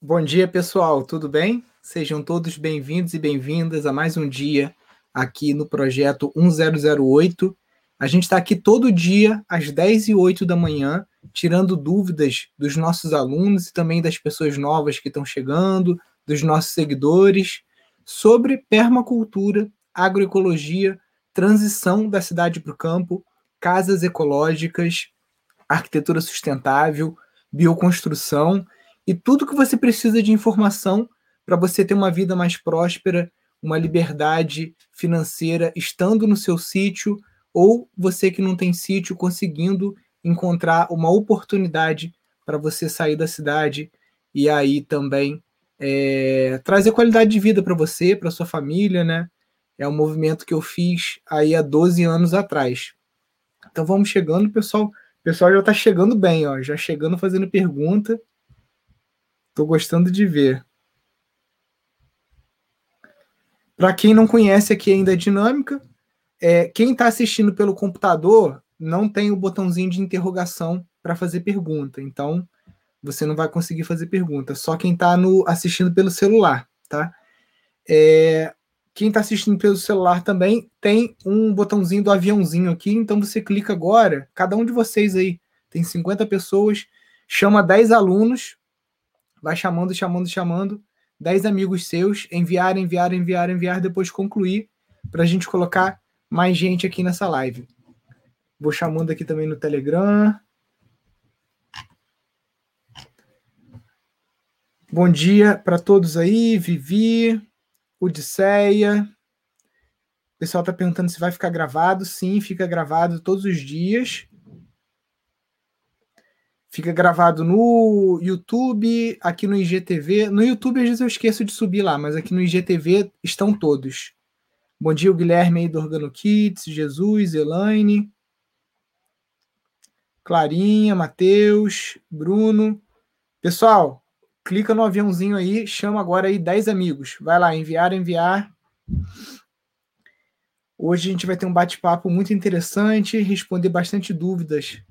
Bom dia, pessoal, tudo bem? Sejam todos bem-vindos e bem-vindas a mais um dia aqui no projeto 1008. A gente está aqui todo dia, às 10 e 8 da manhã, tirando dúvidas dos nossos alunos e também das pessoas novas que estão chegando, dos nossos seguidores, sobre permacultura, agroecologia, transição da cidade para o campo, casas ecológicas, arquitetura sustentável, bioconstrução e tudo que você precisa de informação para você ter uma vida mais próspera, uma liberdade financeira estando no seu sítio, ou você que não tem sítio conseguindo encontrar uma oportunidade para você sair da cidade e aí também é, trazer qualidade de vida para você, para sua família, né? É um movimento que eu fiz aí há 12 anos atrás. Então vamos chegando, pessoal. O pessoal já está chegando bem, ó, já chegando fazendo pergunta. Estou gostando de ver. Para quem não conhece aqui ainda a dinâmica, é, quem está assistindo pelo computador não tem o botãozinho de interrogação para fazer pergunta. Então, você não vai conseguir fazer pergunta. Só quem está assistindo pelo celular, tá? É, quem está assistindo pelo celular também tem um botãozinho do aviãozinho aqui. Então, você clica agora. Cada um de vocês aí tem 50 pessoas. Chama 10 alunos vai chamando, chamando, chamando, 10 amigos seus, enviar, enviar, enviar, enviar, depois concluir, para a gente colocar mais gente aqui nessa live. Vou chamando aqui também no Telegram. Bom dia para todos aí, Vivi, Odisseia. O pessoal está perguntando se vai ficar gravado. Sim, fica gravado todos os dias. Fica gravado no YouTube, aqui no IGTV. No YouTube, às vezes eu esqueço de subir lá, mas aqui no IGTV estão todos. Bom dia, o Guilherme aí do Organo Kids, Jesus, Elaine, Clarinha, Matheus, Bruno. Pessoal, clica no aviãozinho aí, chama agora aí 10 amigos. Vai lá, enviar, enviar. Hoje a gente vai ter um bate-papo muito interessante, responder bastante dúvidas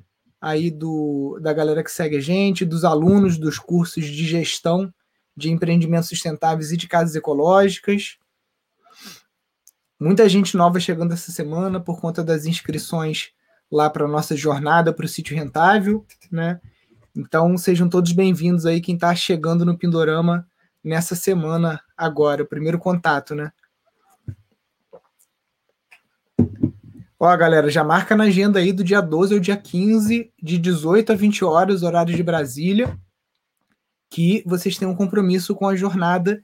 aí do, da galera que segue a gente, dos alunos dos cursos de gestão de empreendimentos sustentáveis e de casas ecológicas. Muita gente nova chegando essa semana por conta das inscrições lá para a nossa jornada para o sítio rentável, né? Então sejam todos bem-vindos aí quem está chegando no Pindorama nessa semana agora, o primeiro contato, né? Ó, galera, já marca na agenda aí do dia 12 ao dia 15, de 18 a 20 horas, horário de Brasília, que vocês têm um compromisso com a jornada.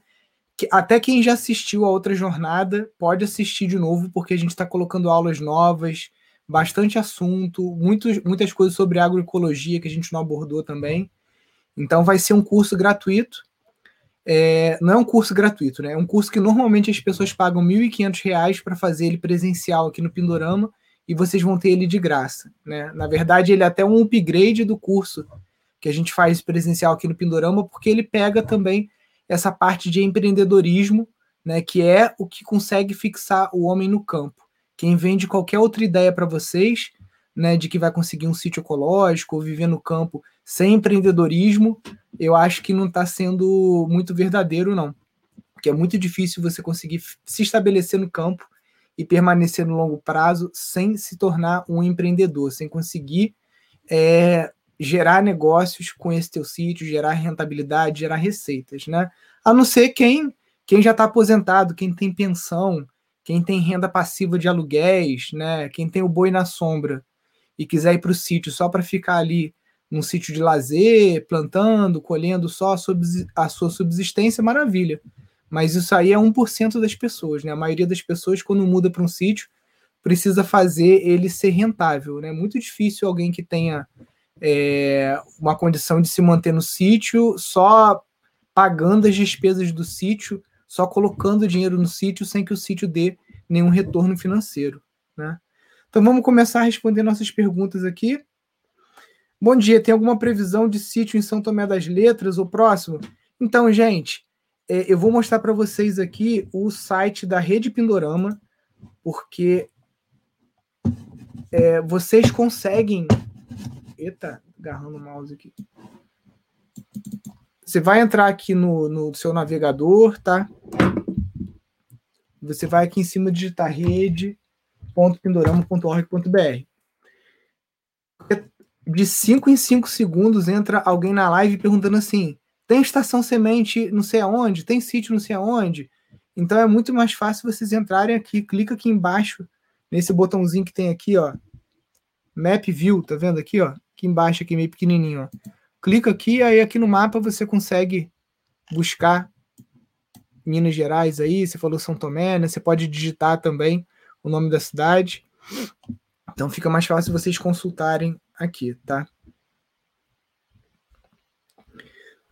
Que até quem já assistiu a outra jornada pode assistir de novo, porque a gente está colocando aulas novas, bastante assunto, muitos, muitas coisas sobre agroecologia que a gente não abordou também. Então vai ser um curso gratuito. É, não é um curso gratuito, né? É um curso que normalmente as pessoas pagam R$ 1.500 para fazer ele presencial aqui no Pindorama e vocês vão ter ele de graça, né? Na verdade, ele é até um upgrade do curso que a gente faz presencial aqui no Pindorama, porque ele pega também essa parte de empreendedorismo, né, que é o que consegue fixar o homem no campo. Quem vende qualquer outra ideia para vocês, né, de que vai conseguir um sítio ecológico ou viver no campo sem empreendedorismo, eu acho que não está sendo muito verdadeiro, não. Porque é muito difícil você conseguir se estabelecer no campo e permanecer no longo prazo sem se tornar um empreendedor, sem conseguir é, gerar negócios com esse teu sítio, gerar rentabilidade, gerar receitas, né? A não ser quem, quem já está aposentado, quem tem pensão, quem tem renda passiva de aluguéis, né? Quem tem o boi na sombra e quiser ir para o sítio só para ficar ali num sítio de lazer, plantando, colhendo só a sua subsistência, maravilha. Mas isso aí é 1% das pessoas, né? A maioria das pessoas, quando muda para um sítio, precisa fazer ele ser rentável, né? É muito difícil alguém que tenha é, uma condição de se manter no sítio só pagando as despesas do sítio, só colocando dinheiro no sítio sem que o sítio dê nenhum retorno financeiro, né? Então vamos começar a responder nossas perguntas aqui. Bom dia, tem alguma previsão de sítio em São Tomé das Letras, o próximo? Então, gente, é, eu vou mostrar para vocês aqui o site da Rede Pindorama, porque é, vocês conseguem. Eita, agarrando o mouse aqui. Você vai entrar aqui no, no seu navegador, tá? Você vai aqui em cima digitar rede.pindorama.org.br. De 5 em 5 segundos entra alguém na live perguntando assim: tem estação semente não sei aonde? Tem sítio não sei aonde? Então é muito mais fácil vocês entrarem aqui, clica aqui embaixo, nesse botãozinho que tem aqui, ó. Map View, tá vendo aqui, ó? Aqui embaixo, aqui meio pequenininho, ó. Clica aqui, aí aqui no mapa você consegue buscar Minas Gerais aí, você falou São Tomé, né? Você pode digitar também o nome da cidade. Então fica mais fácil vocês consultarem aqui, tá?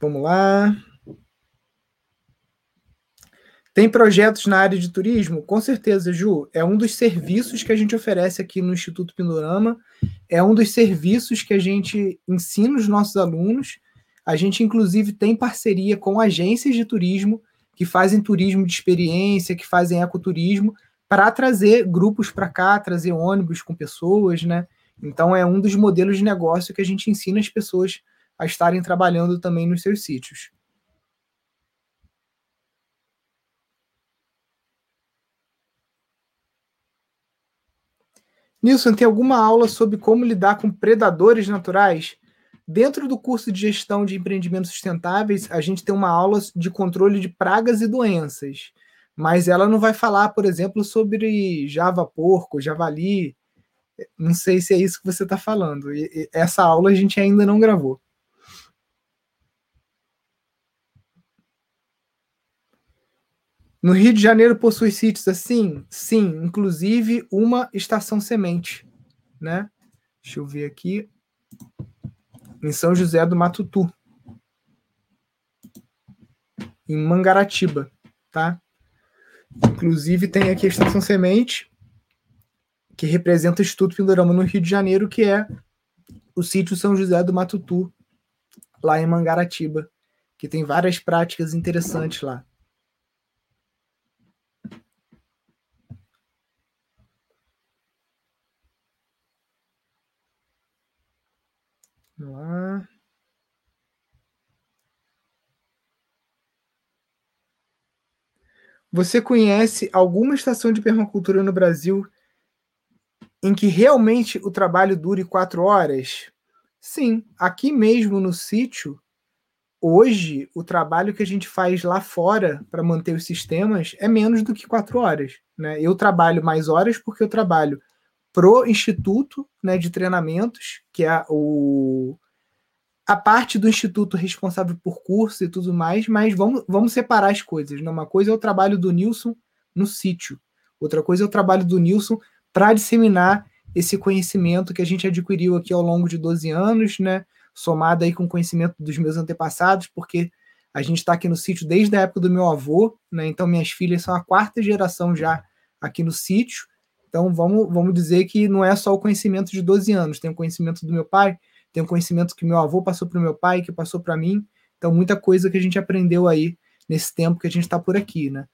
Vamos lá. Tem projetos na área de turismo? Com certeza, Ju. É um dos serviços que a gente oferece aqui no Instituto Pindorama. É um dos serviços que a gente ensina os nossos alunos. A gente, inclusive, tem parceria com agências de turismo que fazem turismo de experiência, que fazem ecoturismo, para trazer grupos para cá, trazer ônibus com pessoas, né? Então é um dos modelos de negócio que a gente ensina as pessoas a estarem trabalhando também nos seus sítios. Nilson, tem alguma aula sobre como lidar com predadores naturais? Dentro do curso de gestão de empreendimentos sustentáveis, a gente tem uma aula de controle de pragas e doenças, mas ela não vai falar, por exemplo, sobre java porco, javali. Não sei se é isso que você está falando. E essa aula a gente ainda não gravou. No Rio de Janeiro possui sítios assim? Sim, inclusive uma estação semente, né? Deixa eu ver aqui em São José do Matutu, em Mangaratiba, tá? Inclusive tem aqui a Estação Semente, que representa o Instituto Pindorama no Rio de Janeiro, que é o sítio São José do Matutu, lá em Mangaratiba, que tem várias práticas interessantes lá. Vamos lá. Você conhece alguma estação de permacultura no Brasil em que realmente o trabalho dure quatro horas? Sim, aqui mesmo no sítio, hoje o trabalho que a gente faz lá fora para manter os sistemas é menos do que quatro horas. Né? Eu trabalho mais horas porque eu trabalho pro instituto né, de treinamentos, que é o, a parte do instituto responsável por curso e tudo mais, mas vamos, vamos separar as coisas. Né? Uma coisa é o trabalho do Nilson no sítio, outra coisa é o trabalho do Nilson para disseminar esse conhecimento que a gente adquiriu aqui ao longo de 12 anos, né? somado aí com o conhecimento dos meus antepassados, porque a gente está aqui no sítio desde a época do meu avô, né? então minhas filhas são a quarta geração já aqui no sítio, então vamos, vamos dizer que não é só o conhecimento de 12 anos, tem o conhecimento do meu pai, tem o conhecimento que meu avô passou para o meu pai, que passou para mim, então muita coisa que a gente aprendeu aí nesse tempo que a gente está por aqui, né?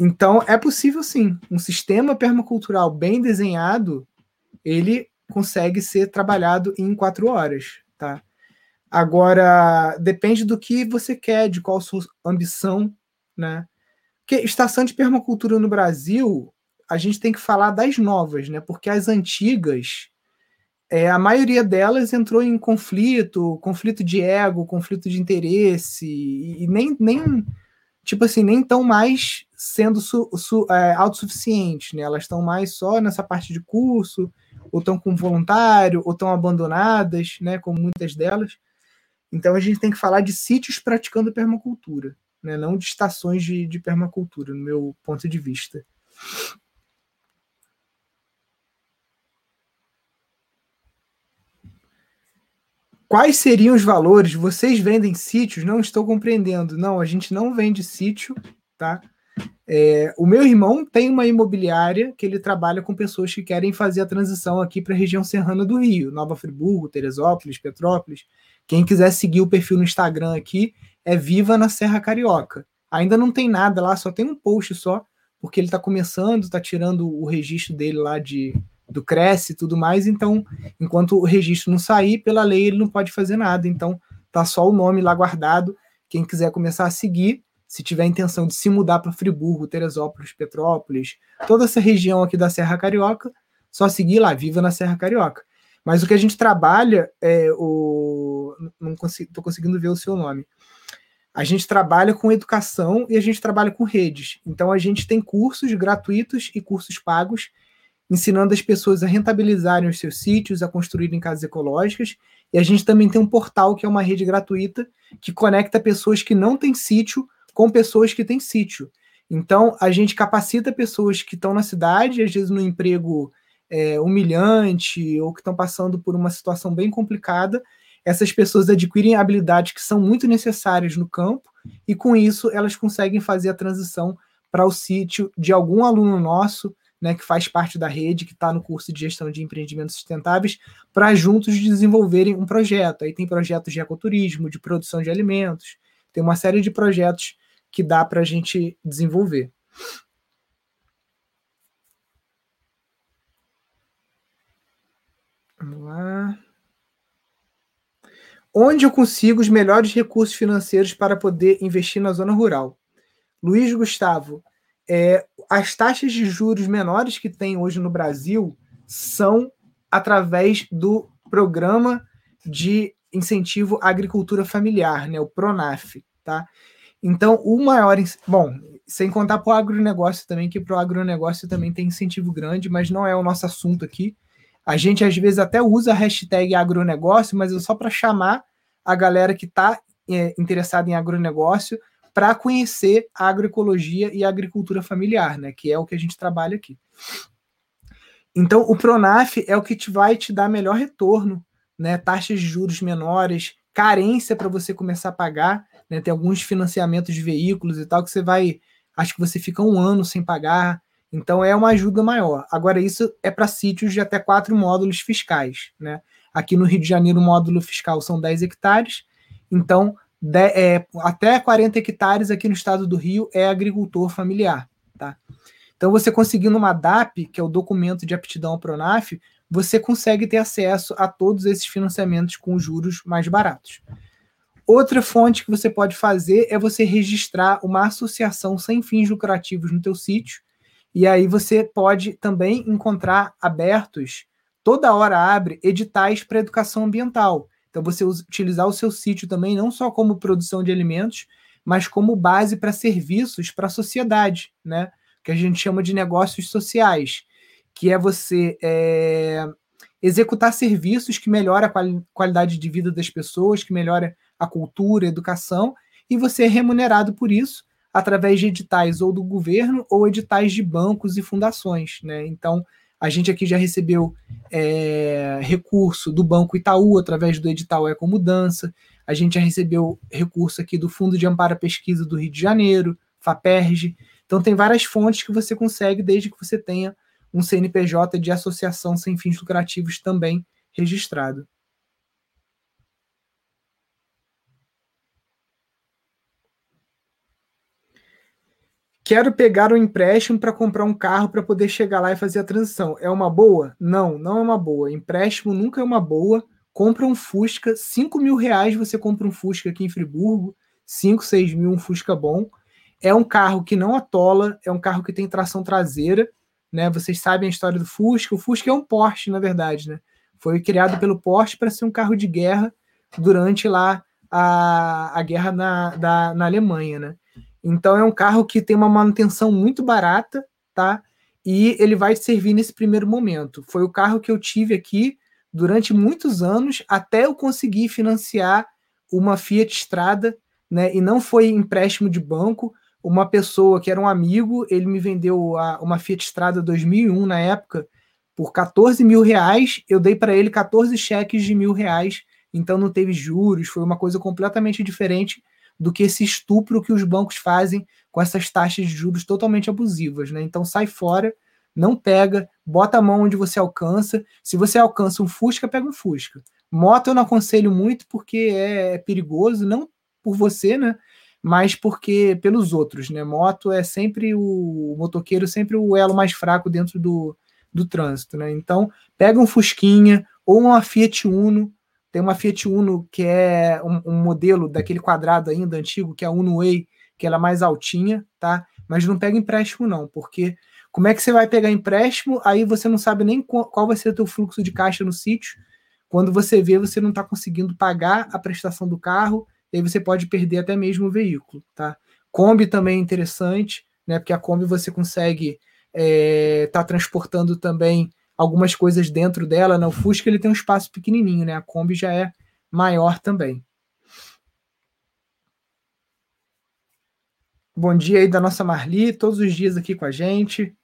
Então é possível sim, um sistema permacultural bem desenhado, ele consegue ser trabalhado em quatro horas, tá? Agora depende do que você quer, de qual sua ambição, né? Porque estação de permacultura no Brasil, a gente tem que falar das novas, né? Porque as antigas, é, a maioria delas entrou em conflito, conflito de ego, conflito de interesse, e, nem, nem tipo assim, nem tão mais sendo su, su, é, autossuficientes, né? Elas estão mais só nessa parte de curso, ou estão com voluntário, ou estão abandonadas, né? Como muitas delas. Então a gente tem que falar de sítios praticando permacultura, né? Não de estações de, de permacultura, no meu ponto de vista. Quais seriam os valores? Vocês vendem sítios? Não estou compreendendo. Não, a gente não vende sítio, tá? É, o meu irmão tem uma imobiliária que ele trabalha com pessoas que querem fazer a transição aqui para a região serrana do Rio, Nova Friburgo, Teresópolis, Petrópolis. Quem quiser seguir o perfil no Instagram aqui é Viva na Serra Carioca. Ainda não tem nada lá, só tem um post só, porque ele está começando, está tirando o registro dele lá de, do Cresce e tudo mais, então, enquanto o registro não sair, pela lei ele não pode fazer nada. Então, tá só o nome lá guardado. Quem quiser começar a seguir, se tiver intenção de se mudar para Friburgo, Teresópolis, Petrópolis, toda essa região aqui da Serra Carioca, só seguir lá, Viva na Serra Carioca. Mas o que a gente trabalha é o. Não tô conseguindo ver o seu nome. A gente trabalha com educação e a gente trabalha com redes. Então a gente tem cursos gratuitos e cursos pagos, ensinando as pessoas a rentabilizarem os seus sítios, a construírem casas ecológicas. E a gente também tem um portal que é uma rede gratuita que conecta pessoas que não têm sítio com pessoas que têm sítio. Então, a gente capacita pessoas que estão na cidade, às vezes no emprego é, humilhante ou que estão passando por uma situação bem complicada. Essas pessoas adquirem habilidades que são muito necessárias no campo e, com isso, elas conseguem fazer a transição para o sítio de algum aluno nosso, né, que faz parte da rede, que está no curso de gestão de empreendimentos sustentáveis, para juntos desenvolverem um projeto. Aí tem projetos de ecoturismo, de produção de alimentos, tem uma série de projetos que dá para a gente desenvolver. Vamos lá. Onde eu consigo os melhores recursos financeiros para poder investir na zona rural? Luiz Gustavo, é, as taxas de juros menores que tem hoje no Brasil são através do programa de incentivo à agricultura familiar, né, o Pronaf, tá? Então, o maior. Bom, sem contar para o agronegócio também, que para o agronegócio também tem incentivo grande, mas não é o nosso assunto aqui. A gente às vezes até usa a hashtag agronegócio, mas é só para chamar a galera que está é, interessada em agronegócio para conhecer a agroecologia e a agricultura familiar, né? Que é o que a gente trabalha aqui. Então, o Pronaf é o que te vai te dar melhor retorno, né? Taxas de juros menores, carência para você começar a pagar né? Tem alguns financiamentos de veículos e tal que você vai, acho que você fica um ano sem pagar. Então é uma ajuda maior. Agora, isso é para sítios de até quatro módulos fiscais. Né? Aqui no Rio de Janeiro, o módulo fiscal são 10 hectares. Então, de, é, até 40 hectares aqui no estado do Rio é agricultor familiar. Tá? Então, você conseguindo uma DAP, que é o documento de aptidão ao Pronaf, você consegue ter acesso a todos esses financiamentos com juros mais baratos. Outra fonte que você pode fazer é você registrar uma associação sem fins lucrativos no teu sítio. E aí você pode também encontrar abertos, toda hora abre editais para educação ambiental. Então você utilizar o seu sítio também não só como produção de alimentos, mas como base para serviços para a sociedade, né? Que a gente chama de negócios sociais, que é você é, executar serviços que melhoram a qualidade de vida das pessoas, que melhora a cultura, a educação, e você é remunerado por isso através de editais ou do governo ou editais de bancos e fundações. Né? Então, a gente aqui já recebeu é, recurso do Banco Itaú através do edital Ecomudança, a gente já recebeu recurso aqui do Fundo de Amparo à Pesquisa do Rio de Janeiro, FAPERJ. Então, tem várias fontes que você consegue, desde que você tenha um CNPJ de associação sem fins lucrativos também registrado. Quero pegar um empréstimo para comprar um carro para poder chegar lá e fazer a transição. É uma boa? Não, não é uma boa. Empréstimo nunca é uma boa. Compra um Fusca, 5 mil reais você compra um Fusca aqui em Friburgo, 5, 6 mil, um Fusca bom. É um carro que não atola, é um carro que tem tração traseira, né? Vocês sabem a história do Fusca. O Fusca é um Porsche, na verdade, né? Foi criado pelo Porsche para ser um carro de guerra durante lá a, a guerra na, da, na Alemanha, né? Então é um carro que tem uma manutenção muito barata, tá? E ele vai servir nesse primeiro momento. Foi o carro que eu tive aqui durante muitos anos até eu conseguir financiar uma Fiat Strada, né? E não foi empréstimo de banco. Uma pessoa que era um amigo, ele me vendeu a, uma Fiat Strada 2001 na época por 14 mil reais. Eu dei para ele 14 cheques de mil reais, então não teve juros. Foi uma coisa completamente diferente do que esse estupro que os bancos fazem com essas taxas de juros totalmente abusivas, né? Então sai fora, não pega, bota a mão onde você alcança. Se você alcança um Fusca, pega um Fusca. Moto eu não aconselho muito porque é perigoso, não por você, né? Mas porque pelos outros, né? Moto é sempre o, o motoqueiro, sempre o elo mais fraco dentro do, do trânsito, né? Então, pega um Fusquinha ou uma Fiat Uno, Tem uma Fiat Uno que é um, um modelo daquele quadrado ainda antigo, que é a Uno Way, que ela é mais altinha, tá? Mas não pega empréstimo não, porque como é que você vai pegar empréstimo? Aí você não sabe nem qual vai ser o teu fluxo de caixa no sítio. Quando você vê, você não está conseguindo pagar a prestação do carro, e aí você pode perder até mesmo o veículo, tá? Kombi também é interessante, né? Porque a Kombi você consegue estar é, tá transportando também algumas coisas dentro dela. Né? O Fusca ele tem um espaço pequenininho, né? A Kombi já é maior também. Bom dia aí da nossa Marli, todos os dias aqui com a gente.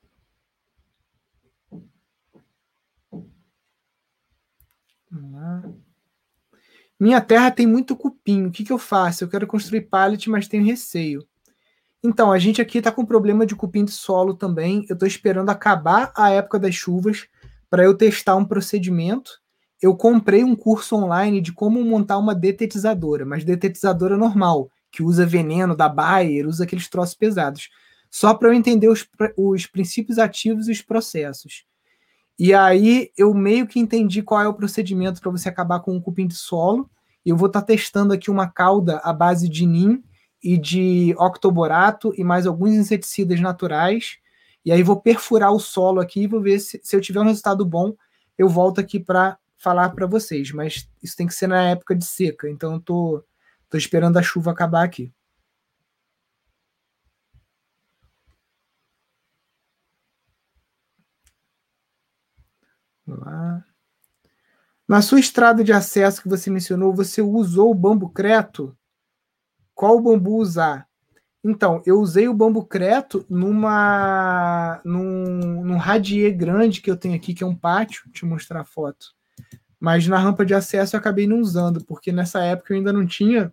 Minha terra tem muito cupim. O que, que eu faço? Eu quero construir pallet, mas tenho receio. Então, a gente aqui está com problema de cupim de solo também. Eu estou esperando acabar a época das chuvas para eu testar um procedimento. Eu comprei um curso online de como montar uma detetizadora, mas detetizadora normal, que usa veneno da Bayer, usa aqueles troços pesados. Só para eu entender os, os princípios ativos e os processos. E aí eu meio que entendi qual é o procedimento para você acabar com o cupim de solo. Eu vou estar tá testando aqui uma cauda à base de NIM e de octoborato e mais alguns inseticidas naturais. E aí vou perfurar o solo aqui e vou ver se, se eu tiver um resultado bom, eu volto aqui para falar para vocês. Mas isso tem que ser na época de seca, então eu tô, tô esperando a chuva acabar aqui. lá. Na sua estrada de acesso que você mencionou, você usou o bambu creto? Qual bambu usar? Então, eu usei o bambu creto numa num, num radier grande que eu tenho aqui, que é um pátio, Vou te mostrar a foto. Mas na rampa de acesso eu acabei não usando, porque nessa época eu ainda não tinha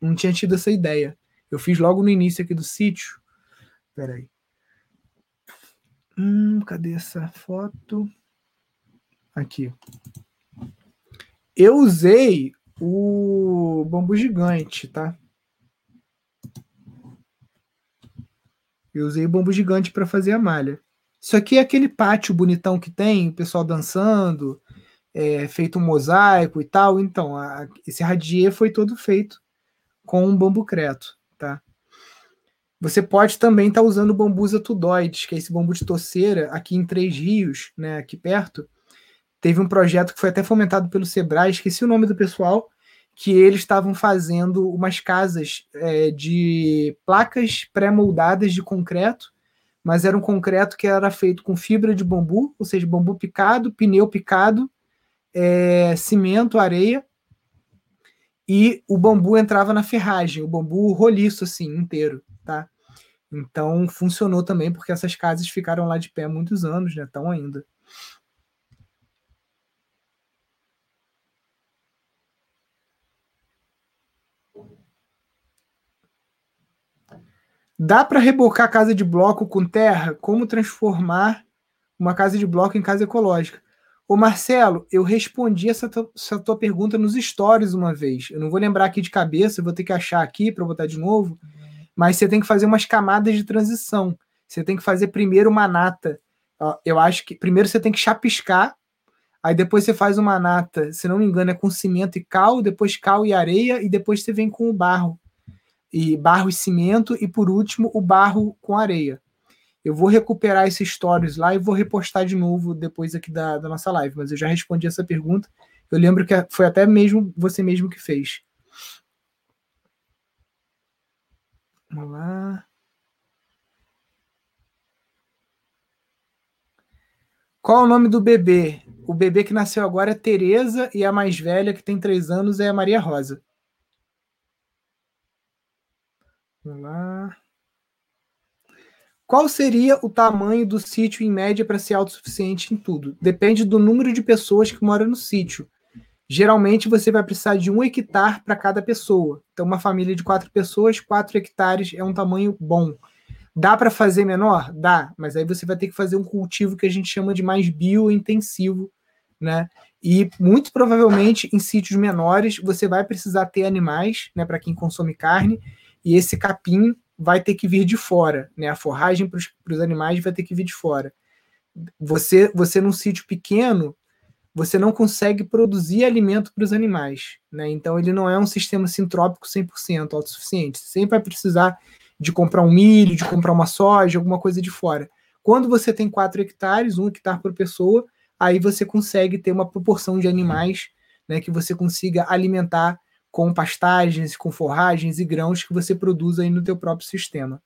não tinha tido essa ideia. Eu fiz logo no início aqui do sítio. Peraí. Hum, cadê essa foto? Aqui. Eu usei o bambu gigante, tá? Eu usei o bambu gigante para fazer a malha. Isso aqui é aquele pátio bonitão que tem, o pessoal dançando, é, feito um mosaico e tal. Então, a, esse radier foi todo feito com um bambu creto, tá? Você pode também estar tá usando bambus atudoides, que é esse bambu de toceira aqui em Três Rios, né, aqui perto teve um projeto que foi até fomentado pelo Sebrae, esqueci o nome do pessoal, que eles estavam fazendo umas casas é, de placas pré-moldadas de concreto, mas era um concreto que era feito com fibra de bambu, ou seja, bambu picado, pneu picado, é, cimento, areia, e o bambu entrava na ferragem, o bambu roliço assim, inteiro, tá? Então funcionou também, porque essas casas ficaram lá de pé muitos anos, né? Estão ainda. Dá para rebocar casa de bloco com terra? Como transformar uma casa de bloco em casa ecológica? Ô Marcelo, eu respondi essa, essa tua pergunta nos stories uma vez. Eu não vou lembrar aqui de cabeça, vou ter que achar aqui para botar de novo. Mas você tem que fazer umas camadas de transição. Você tem que fazer primeiro uma nata. Eu acho que primeiro você tem que chapiscar, aí depois você faz uma nata, se não me engano, é com cimento e cal, depois cal e areia, e depois você vem com o barro e barro e cimento, e por último, o barro com areia. Eu vou recuperar esses stories lá e vou repostar de novo depois aqui da, da nossa live, mas eu já respondi essa pergunta. Eu lembro que foi até mesmo você mesmo que fez. Vamos lá. Qual é o nome do bebê? O bebê que nasceu agora é Tereza e a mais velha, que tem três anos, é a Maria Rosa. Vamos lá. Qual seria o tamanho do sítio em média para ser autossuficiente em tudo? Depende do número de pessoas que moram no sítio. Geralmente você vai precisar de um hectare para cada pessoa. Então, uma família de quatro pessoas, quatro hectares é um tamanho bom. Dá para fazer menor? Dá, mas aí você vai ter que fazer um cultivo que a gente chama de mais biointensivo, né? E muito provavelmente em sítios menores você vai precisar ter animais, né, para quem consome carne, e esse capim vai ter que vir de fora, né? A forragem para os animais vai ter que vir de fora. Você, você num sítio pequeno, você não consegue produzir alimento para os animais. Né? Então, ele não é um sistema sintrópico 100% autossuficiente. Você sempre vai precisar de comprar um milho, de comprar uma soja, alguma coisa de fora. Quando você tem 4 hectares, um hectare por pessoa, aí você consegue ter uma proporção de animais né, que você consiga alimentar com pastagens, com forragens e grãos que você produz aí no teu próprio sistema.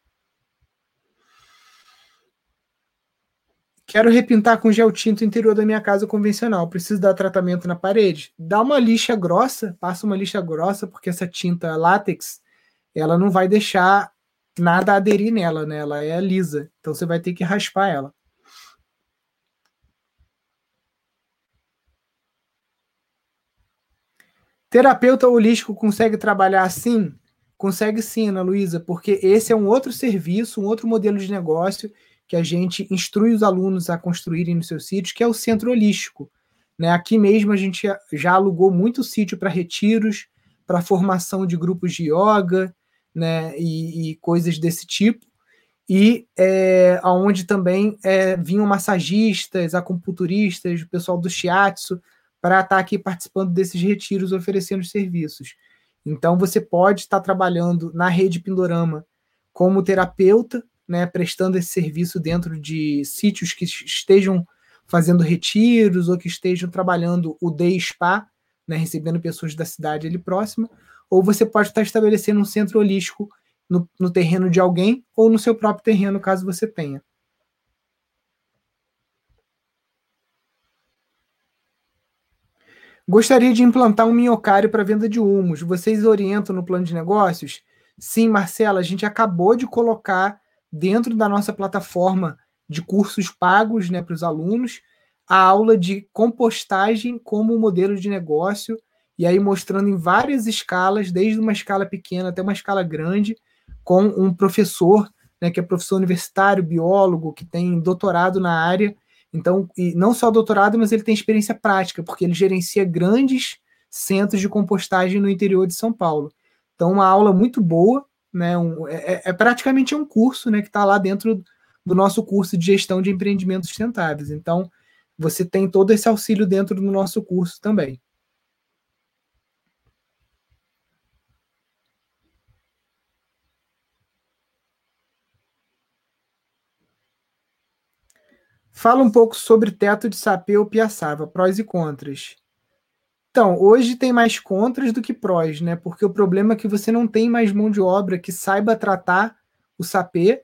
Quero repintar com gel tinto o interior da minha casa convencional. Preciso dar tratamento na parede. Dá uma lixa grossa, passa uma lixa grossa, porque essa tinta látex, ela não vai deixar nada aderir nela, né? Ela é lisa. Então você vai ter que raspar ela. Terapeuta holístico consegue trabalhar assim? Consegue sim, Ana Luísa, porque esse é um outro serviço, um outro modelo de negócio que a gente instrui os alunos a construírem nos seus sítios, que é o centro holístico. Né? Aqui mesmo a gente já alugou muito sítio para retiros, para formação de grupos de yoga né? e, e coisas desse tipo. E é, onde também é, vinham massagistas, acupunturistas, o pessoal do shiatsu, para estar tá aqui participando desses retiros, oferecendo serviços. Então, você pode estar trabalhando na rede Pindorama como terapeuta, né, prestando esse serviço dentro de sítios que estejam fazendo retiros ou que estejam trabalhando o day spa, né, recebendo pessoas da cidade ali próxima, ou você pode estar estabelecendo um centro holístico no, no terreno de alguém ou no seu próprio terreno, caso você tenha. Gostaria de implantar um minhocário para venda de humus. Vocês orientam no plano de negócios? Sim, Marcela, a gente acabou de colocar dentro da nossa plataforma de cursos pagos né, para os alunos, a aula de compostagem como modelo de negócio, e aí mostrando em várias escalas, desde uma escala pequena até uma escala grande, com um professor, né, que é professor universitário, biólogo, que tem doutorado na área. Então, e não só doutorado, mas ele tem experiência prática, porque ele gerencia grandes centros de compostagem no interior de São Paulo. Então, uma aula muito boa, né? Um, é, é, é praticamente um curso, né, que está lá dentro do nosso curso de gestão de empreendimentos sustentáveis. Então, você tem todo esse auxílio dentro do nosso curso também. Fala um pouco sobre teto de sapê ou piaçava, prós e contras. Então, hoje tem mais contras do que prós, né? Porque o problema é que você não tem mais mão de obra que saiba tratar o sapê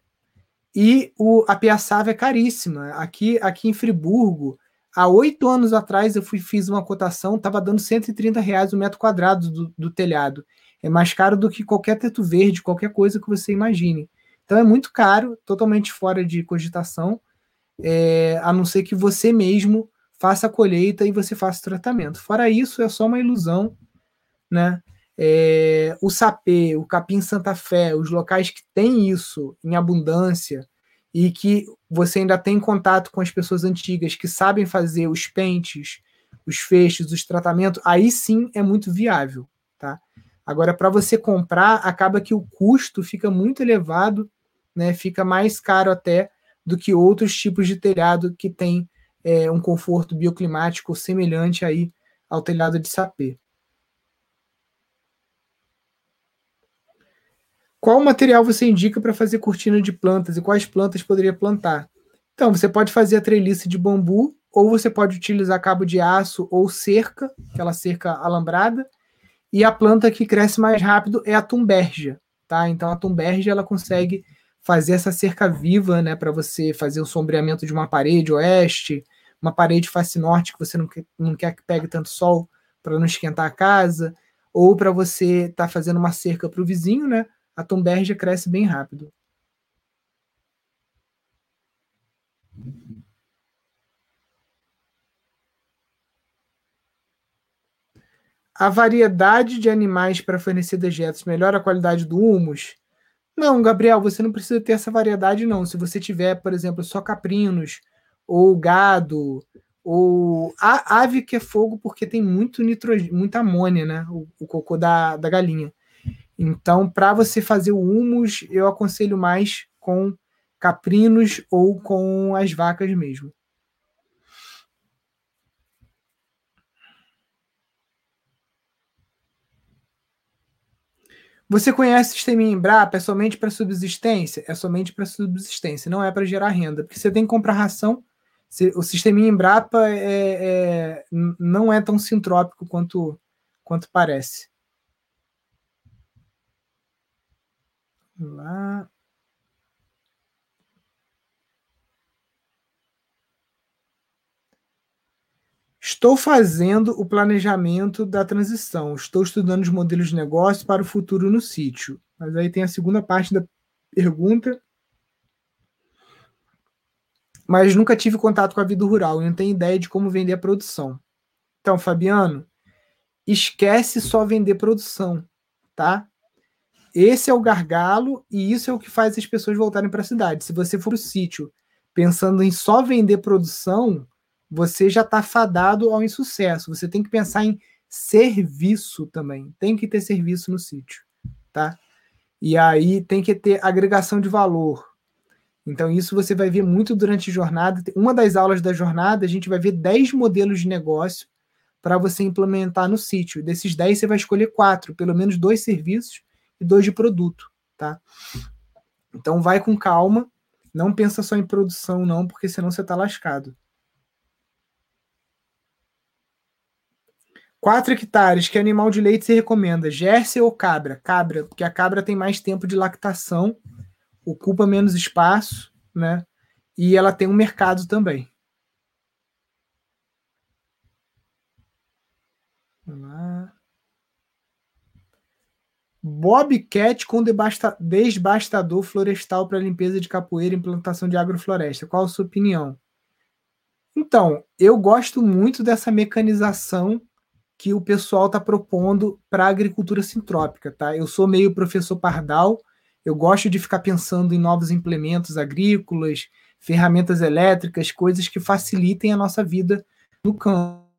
e o, a piaçava é caríssima. Aqui, aqui em Friburgo, há oito anos atrás eu fui, fiz uma cotação, estava dando 130 reais o metro quadrado do, do telhado. É mais caro do que qualquer teto verde, qualquer coisa que você imagine. Então é muito caro, totalmente fora de cogitação, é, a não ser que você mesmo faça a colheita e você faça o tratamento. Fora isso, é só uma ilusão, né? É, o sapê, o capim Santa Fé, os locais que têm isso em abundância e que você ainda tem contato com as pessoas antigas que sabem fazer os pentes, os feixes, os tratamentos, aí sim é muito viável, tá? Agora, para você comprar, acaba que o custo fica muito elevado, né? Fica mais caro até do que outros tipos de telhado que tem é, um conforto bioclimático semelhante aí ao telhado de sapê. Qual material você indica para fazer cortina de plantas e quais plantas poderia plantar? Então, você pode fazer a treliça de bambu, ou você pode utilizar cabo de aço ou cerca, aquela cerca alambrada. E a planta que cresce mais rápido é a tumbergia, tá? Então a tumbergia ela consegue fazer essa cerca viva, né, para você fazer o sombreamento de uma parede oeste, uma parede face norte que você não quer, não quer que pegue tanto sol para não esquentar a casa, ou para você estar tá fazendo uma cerca para o vizinho, né? A tombergia cresce bem rápido. A variedade de animais para fornecer dejetos melhora a qualidade do humus? Não, Gabriel, você não precisa ter essa variedade, não. Se você tiver, por exemplo, só caprinos, ou gado, ou a ave que é fogo porque tem muito nitrogênio, muita amônia, né? O, o cocô da, da galinha. Então, para você fazer o humus, eu aconselho mais com caprinos ou com as vacas mesmo. Você conhece o sistema Embrapa? É somente para subsistência? É somente para subsistência, não é para gerar renda, porque você tem que comprar ração. O sistema Embrapa é, é, não é tão sintrópico quanto, quanto parece. Lá. Estou fazendo o planejamento da transição. Estou estudando os modelos de negócio para o futuro no sítio. Mas aí tem a segunda parte da pergunta. Mas nunca tive contato com a vida rural e não tenho ideia de como vender a produção. Então, Fabiano, esquece só vender produção, tá? Esse é o gargalo e isso é o que faz as pessoas voltarem para a cidade. Se você for o sítio pensando em só vender produção, você já está fadado ao insucesso. Você tem que pensar em serviço também. Tem que ter serviço no sítio, tá? E aí tem que ter agregação de valor. Então, isso você vai ver muito durante a jornada. Uma das aulas da jornada, a gente vai ver 10 modelos de negócio para você implementar no sítio. Desses 10, você vai escolher quatro, pelo menos dois serviços e dois de produto, tá? Então, vai com calma. Não pensa só em produção, não, porque senão você está lascado. 4 hectares, que animal de leite você recomenda? Jersey ou cabra? Cabra, porque a cabra tem mais tempo de lactação, ocupa menos espaço, né? E ela tem um mercado também. Vamos lá. Bobcat com desbastador florestal para limpeza de capoeira e implantação de agrofloresta. Qual a sua opinião? Então, eu gosto muito dessa mecanização que o pessoal está propondo para a agricultura sintrópica, tá? Eu sou meio professor pardal, eu gosto de ficar pensando em novos implementos agrícolas, ferramentas elétricas, coisas que facilitem a nossa vida no campo.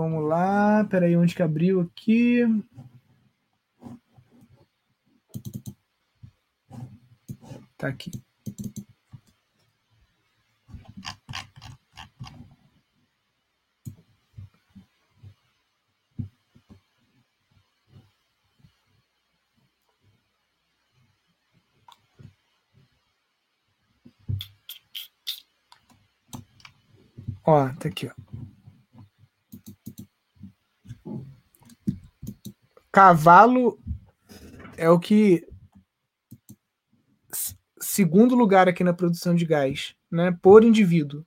Vamos lá. Peraí, onde que abriu aqui? Tá aqui. Ó, tá aqui, ó. Cavalo é o que segundo lugar aqui na produção de gás, né, por indivíduo.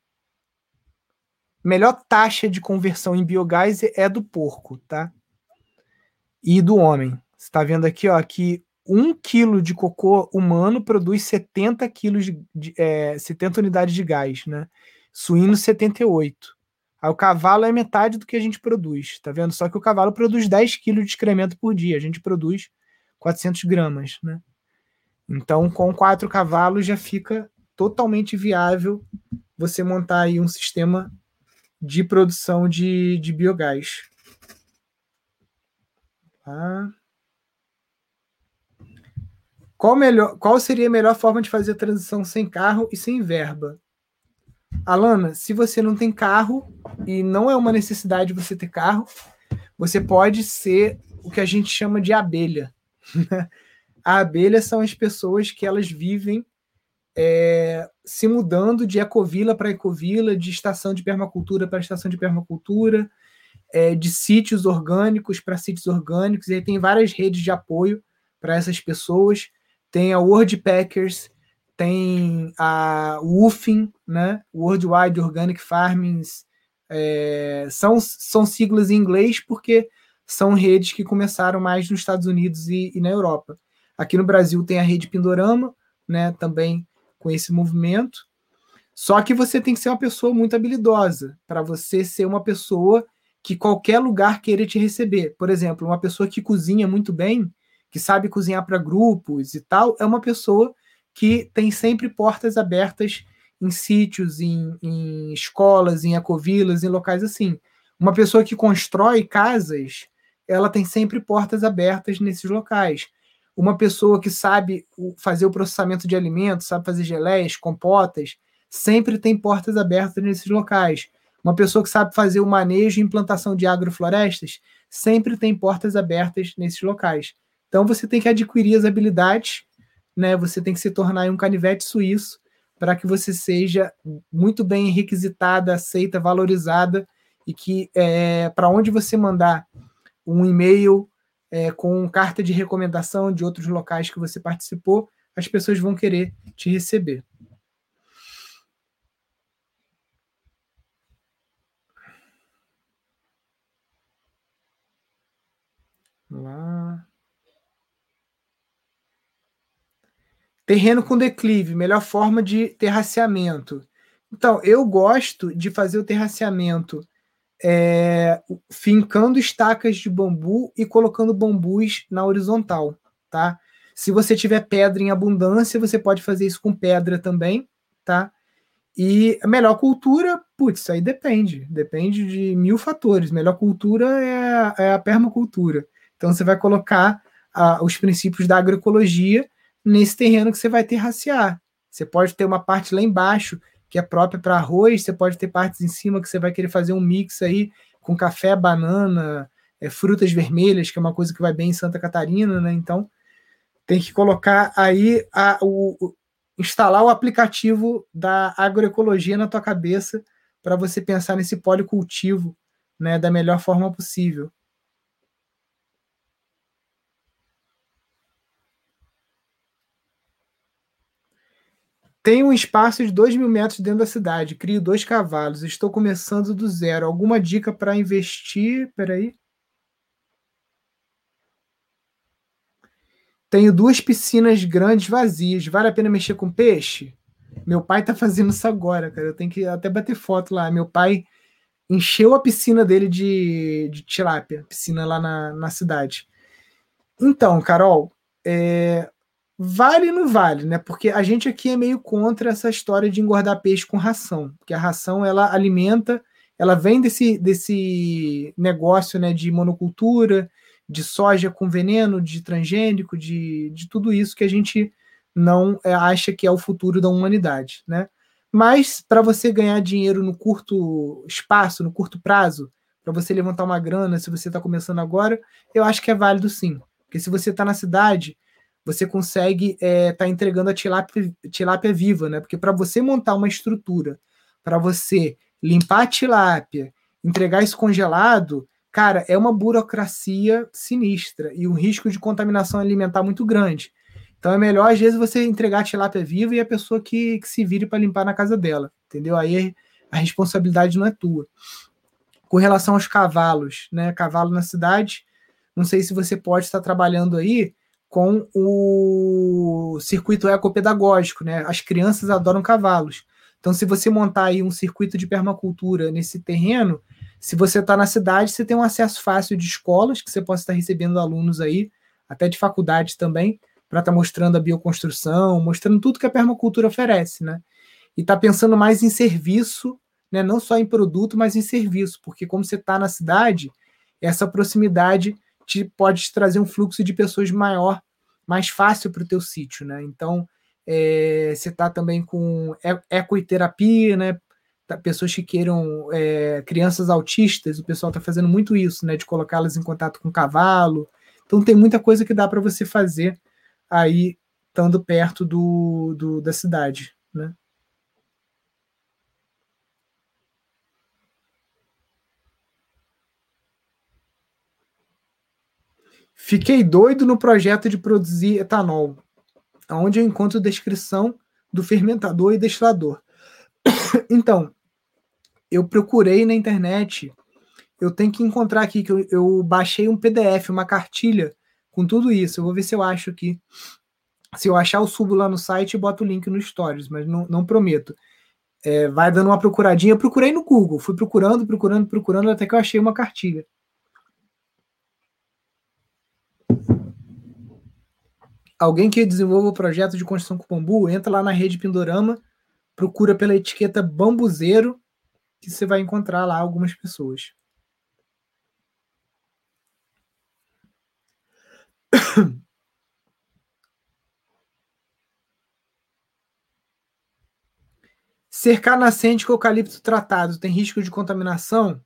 Melhor taxa de conversão em biogás é do porco, tá? E do homem. Você está vendo aqui, ó, que um quilo de cocô humano produz 70 quilos de, de é, 70 unidades de gás, né? Suíno 78. Aí o cavalo é metade do que a gente produz, tá vendo? Só que o cavalo produz 10 quilos de excremento por dia, a gente produz 400 gramas, né? Então, com quatro cavalos já fica totalmente viável você montar aí um sistema de produção de, de biogás. Tá? Qual, melhor, qual seria a melhor forma de fazer a transição sem carro e sem verba? Alana, se você não tem carro e não é uma necessidade você ter carro, você pode ser o que a gente chama de abelha. a abelha são as pessoas que elas vivem é, se mudando de ecovila para ecovila, de estação de permacultura para estação de permacultura, é, de sítios orgânicos para sítios orgânicos, e aí tem várias redes de apoio para essas pessoas. Tem a World Packers, tem a WOOFing, né? Worldwide Organic Farming, é, são, são siglas em inglês porque são redes que começaram mais nos Estados Unidos e, e na Europa. Aqui no Brasil tem a rede Pindorama, né? Também com esse movimento. Só que você tem que ser uma pessoa muito habilidosa para você ser uma pessoa que qualquer lugar queira te receber. Por exemplo, uma pessoa que cozinha muito bem, que sabe cozinhar para grupos e tal, é uma pessoa que tem sempre portas abertas em sítios, em, em escolas, em ecovilas, em locais assim. Uma pessoa que constrói casas, ela tem sempre portas abertas nesses locais. Uma pessoa que sabe fazer o processamento de alimentos, sabe fazer geleias, compotas, sempre tem portas abertas nesses locais. Uma pessoa que sabe fazer o manejo e implantação de agroflorestas, sempre tem portas abertas nesses locais. Então você tem que adquirir as habilidades né, você tem que se tornar um canivete suíço para que você seja muito bem requisitada, aceita, valorizada e que é, para onde você mandar um e-mail é, com carta de recomendação de outros locais que você participou, as pessoas vão querer te receber. Lá. Terreno com declive, melhor forma de terraceamento. Então, eu gosto de fazer o terraceamento é, fincando estacas de bambu e colocando bambus na horizontal, tá? Se você tiver pedra em abundância, você pode fazer isso com pedra também, tá? E a melhor cultura, putz, aí depende. Depende de mil fatores. Melhor cultura é a, é a permacultura. Então você vai colocar a, os princípios da agroecologia nesse terreno que você vai ter raciar. Você pode ter uma parte lá embaixo que é própria para arroz, você pode ter partes em cima que você vai querer fazer um mix aí com café, banana, é, frutas vermelhas, que é uma coisa que vai bem em Santa Catarina, né? Então tem que colocar aí a, o, o instalar o aplicativo da agroecologia na tua cabeça para você pensar nesse policultivo, né, da melhor forma possível. Tenho um espaço de 2 mil metros dentro da cidade. Crio dois cavalos. Estou começando do zero. Alguma dica para investir? Peraí. Tenho duas piscinas grandes vazias. Vale a pena mexer com peixe? Meu pai está fazendo isso agora, cara. Eu tenho que até bater foto lá. Meu pai encheu a piscina dele de, de tilápia, piscina lá na, na cidade. Então, Carol, é, Vale não vale, né? Porque a gente aqui é meio contra essa história de engordar peixe com ração, porque a ração ela alimenta, ela vem desse, desse negócio né, de monocultura, de soja com veneno, de transgênico, de, de tudo isso que a gente não é, acha que é o futuro da humanidade, né? Mas para você ganhar dinheiro no curto espaço, no curto prazo, para você levantar uma grana, se você está começando agora, eu acho que é válido sim. Porque se você está na cidade, você consegue estar é, tá entregando a tilápia, tilápia viva, né? Porque para você montar uma estrutura, para você limpar a tilápia, entregar isso congelado, cara, é uma burocracia sinistra e um risco de contaminação alimentar muito grande. Então é melhor, às vezes, você entregar a tilápia viva e a pessoa que, que se vire para limpar na casa dela, entendeu? Aí a responsabilidade não é tua. Com relação aos cavalos, né? Cavalo na cidade, não sei se você pode estar trabalhando aí com o circuito ecopedagógico, né? As crianças adoram cavalos. Então, se você montar aí um circuito de permacultura nesse terreno, se você está na cidade, você tem um acesso fácil de escolas, que você possa estar recebendo alunos aí, até de faculdades também, para estar tá mostrando a bioconstrução, mostrando tudo que a permacultura oferece, né? E está pensando mais em serviço, né? não só em produto, mas em serviço, porque como você está na cidade, essa proximidade te, pode trazer um fluxo de pessoas maior, mais fácil para o teu sítio, né? Então, é, você está também com ecoterapia, né? Tá, pessoas que queiram é, crianças autistas, o pessoal está fazendo muito isso, né? De colocá-las em contato com cavalo. Então tem muita coisa que dá para você fazer aí estando perto do, do, da cidade, né? Fiquei doido no projeto de produzir etanol, onde eu encontro descrição do fermentador e destilador. então, eu procurei na internet, eu tenho que encontrar aqui que eu, eu baixei um PDF, uma cartilha com tudo isso. Eu vou ver se eu acho aqui. Se eu achar, eu subo lá no site e boto o link no Stories, mas não, não prometo. É, vai dando uma procuradinha. Eu procurei no Google, fui procurando, procurando, procurando, até que eu achei uma cartilha. Alguém que desenvolva o projeto de construção com bambu, entra lá na rede Pindorama, procura pela etiqueta bambuzeiro, que você vai encontrar lá algumas pessoas. Cercar nascente com eucalipto tratado tem risco de contaminação?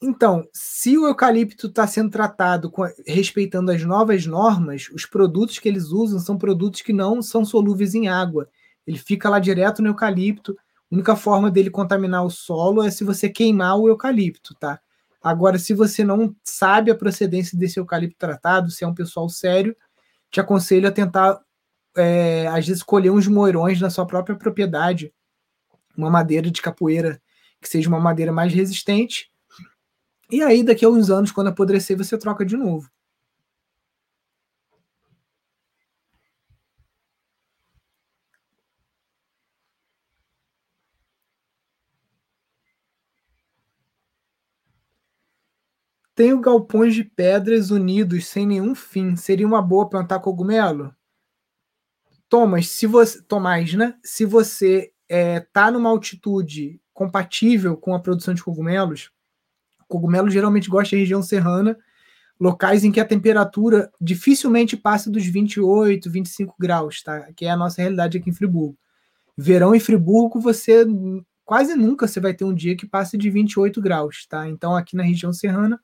Então, se o eucalipto está sendo tratado com, respeitando as novas normas, os produtos que eles usam são produtos que não são solúveis em água. Ele fica lá direto no eucalipto. A única forma dele contaminar o solo é se você queimar o eucalipto, tá? Agora, se você não sabe a procedência desse eucalipto tratado, se é um pessoal sério, te aconselho a tentar, é, às vezes, escolher uns moirões na sua própria propriedade, uma madeira de capoeira que seja uma madeira mais resistente. E aí, daqui a uns anos, quando apodrecer, você troca de novo. Tenho galpões de pedras unidos sem nenhum fim. Seria uma boa plantar cogumelo? Thomas, se você, Tomás, né? Se você é, tá numa altitude compatível com a produção de cogumelos, cogumelo geralmente gosta de região serrana, locais em que a temperatura dificilmente passa dos 28, 25 graus, tá? Que é a nossa realidade aqui em Friburgo. Verão em Friburgo, você quase nunca você vai ter um dia que passe de 28 graus, tá? Então aqui na região serrana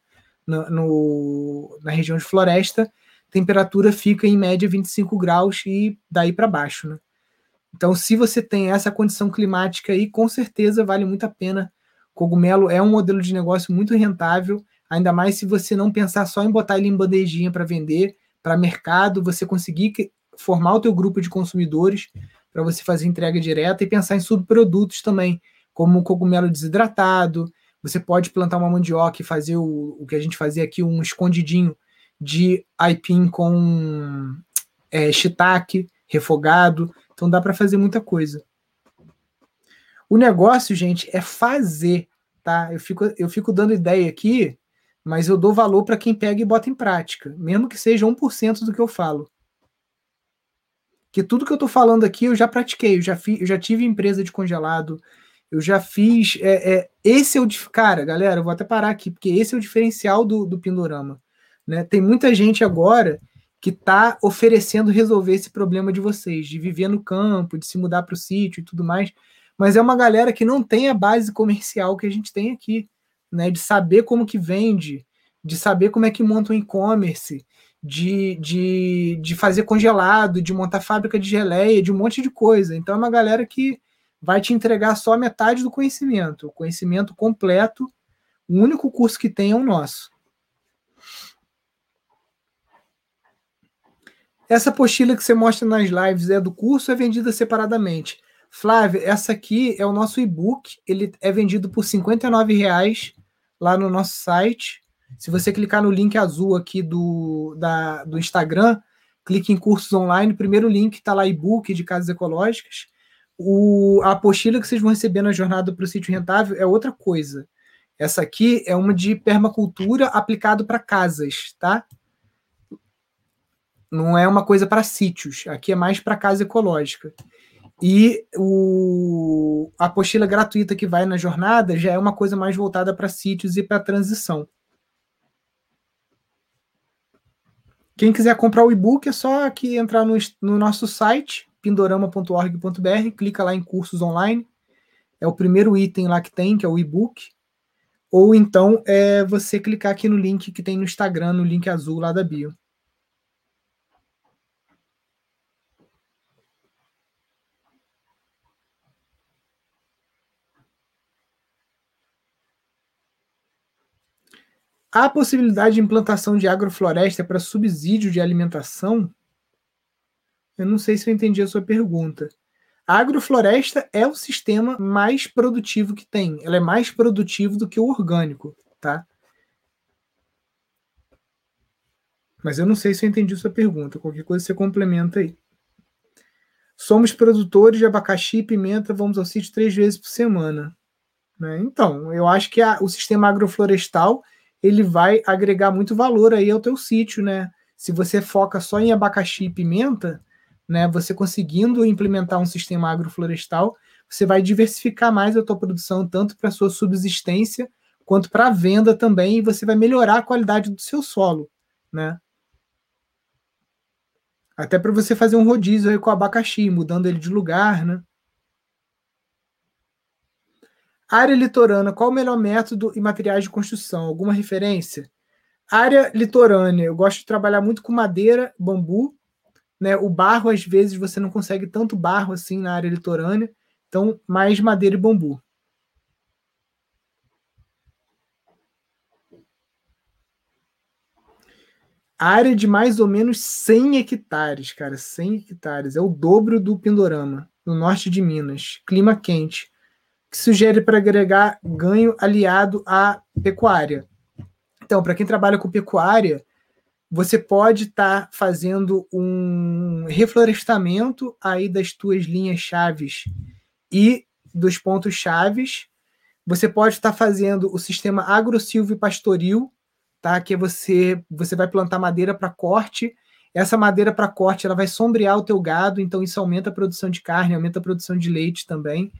no, no, na região de floresta, temperatura fica em média 25 graus e daí para baixo, né? Então, se você tem essa condição climática aí, com certeza vale muito a pena. Cogumelo é um modelo de negócio muito rentável, ainda mais se você não pensar só em botar ele em bandejinha para vender, para mercado, você conseguir formar o teu grupo de consumidores para você fazer entrega direta e pensar em subprodutos também, como o cogumelo desidratado, você pode plantar uma mandioca e fazer o, o que a gente fazia aqui, um escondidinho de aipim com é, shiitake refogado. Então dá para fazer muita coisa. O negócio, gente, é fazer, tá? Eu fico, eu fico dando ideia aqui, mas eu dou valor para quem pega e bota em prática, mesmo que seja 1% do que eu falo. Que tudo que eu estou falando aqui eu já pratiquei, eu já, fi, eu já tive empresa de congelado, Eu já fiz. É, é, esse é o. Cara, galera, eu vou até parar aqui, porque esse é o diferencial do, do Pindorama. Né? Tem muita gente agora que está oferecendo resolver esse problema de vocês, de viver no campo, de se mudar para o sítio e tudo mais. Mas é uma galera que não tem a base comercial que a gente tem aqui, né? De saber como que vende, de saber como é que monta um e-commerce, de, de, de fazer congelado, de montar fábrica de geleia, de um monte de coisa. Então é uma galera que vai te entregar só metade do conhecimento. O conhecimento completo, o único curso que tem é o nosso. Essa apostila que você mostra nas lives é do curso é vendida separadamente. Flávia, essa aqui é o nosso e-book. Ele é vendido por R$ reais lá no nosso site. Se você clicar no link azul aqui do, da, do Instagram, clique em cursos online. Primeiro link está lá e-book de casas ecológicas. O, a apostila que vocês vão receber na jornada para o sítio rentável é outra coisa. Essa aqui é uma de permacultura aplicado para casas, tá? Não é uma coisa para sítios. Aqui é mais para casa ecológica. E o, a apostila gratuita que vai na jornada já é uma coisa mais voltada para sítios e para transição. Quem quiser comprar o e-book é só aqui entrar no, no nosso site, pindorama.org.br, clica lá em cursos online. É o primeiro item lá que tem, que é o e-book. Ou então é você clicar aqui no link que tem no Instagram, no link azul lá da bio. Há possibilidade de implantação de agrofloresta para subsídio de alimentação? Eu não sei se eu entendi a sua pergunta. A agrofloresta é o sistema mais produtivo que tem. Ela é mais produtivo do que o orgânico, tá? Mas eu não sei se eu entendi a sua pergunta. Qualquer coisa você complementa aí. Somos produtores de abacaxi e pimenta, vamos ao sítio três vezes por semana. Né? Então, eu acho que a, o sistema agroflorestal ele vai agregar muito valor aí ao teu sítio, né? Se você foca só em abacaxi e pimenta, né, você conseguindo implementar um sistema agroflorestal, você vai diversificar mais a tua produção tanto para sua subsistência quanto para a venda também, e você vai melhorar a qualidade do seu solo, né? Até para você fazer um rodízio aí com o abacaxi, mudando ele de lugar, né? Área litorânea, qual o melhor método e materiais de construção? Alguma referência? Área litorânea, eu gosto de trabalhar muito com madeira, bambu, né? O barro, às vezes, você não consegue tanto barro assim na área litorânea, então mais madeira e bambu. área de mais ou menos 100 hectares, cara, 100 hectares, é o dobro do Pindorama, no norte de Minas, clima quente que sugere para agregar ganho aliado à pecuária. Então, para quem trabalha com pecuária, você pode estar tá fazendo um reflorestamento aí das tuas linhas chaves e dos pontos chaves. Você pode estar tá fazendo o sistema agro-silvio pastoril, tá? Que é você você vai plantar madeira para corte. Essa madeira para corte ela vai sombrear o teu gado, então isso aumenta a produção de carne, aumenta a produção de leite também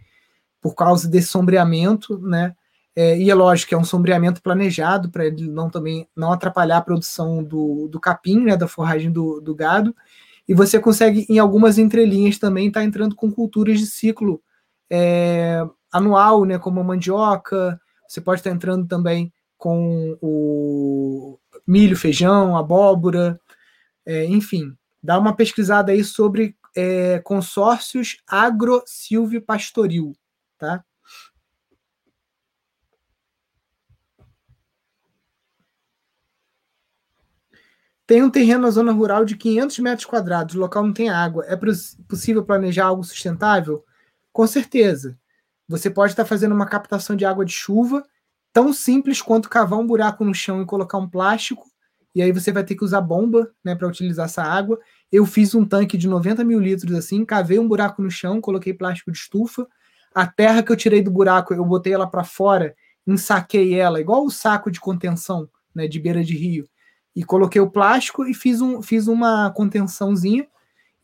por causa desse sombreamento, né? É, e é lógico que é um sombreamento planejado para ele não também não atrapalhar a produção do, do capim, né, da forragem do, do gado. E você consegue, em algumas entrelinhas também, estar tá entrando com culturas de ciclo é, anual, né, como a mandioca. Você pode estar tá entrando também com o milho, feijão, abóbora, é, enfim. Dá uma pesquisada aí sobre é, consórcios agro-silvio-pastoril tá? Tem um terreno na zona rural de 500 metros quadrados, o local não tem água. É possível planejar algo sustentável? Com certeza. Você pode estar fazendo uma captação de água de chuva, tão simples quanto cavar um buraco no chão e colocar um plástico, e aí você vai ter que usar bomba né, para utilizar essa água. Eu fiz um tanque de 90 mil litros assim, cavei um buraco no chão, coloquei plástico de estufa, a terra que eu tirei do buraco, eu botei ela para fora, ensaquei ela, igual o saco de contenção, né, de beira de rio. E coloquei o plástico e fiz, um, fiz uma contençãozinha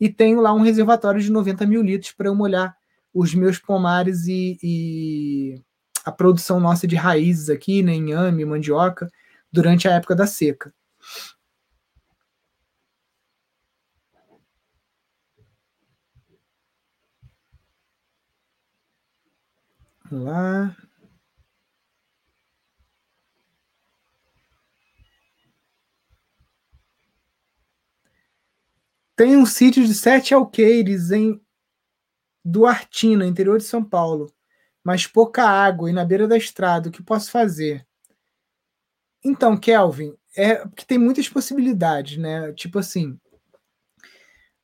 e tenho lá um reservatório de 90 mil litros para eu molhar os meus pomares e, e a produção nossa de raízes aqui, né, inhame, mandioca, durante a época da seca. Lá. Tem um sítio de sete alqueires em Duartina, interior de São Paulo, mas pouca água e na beira da estrada. O que posso fazer? Então, Kelvin, é que tem muitas possibilidades, né? Tipo assim,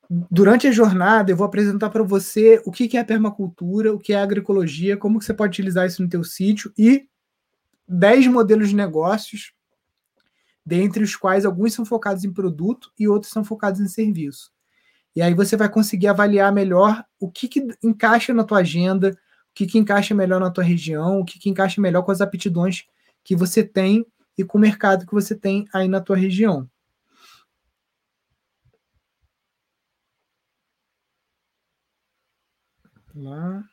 durante a jornada eu vou apresentar para você o que é permacultura, o que é agroecologia, como que você pode utilizar isso no teu sítio e 10 modelos de negócios, dentre os quais alguns são focados em produto e outros são focados em serviço. E aí você vai conseguir avaliar melhor o que, que encaixa na tua agenda, o que, que encaixa melhor na tua região, o que, que encaixa melhor com as aptidões que você tem e com o mercado que você tem aí na tua região. Lá.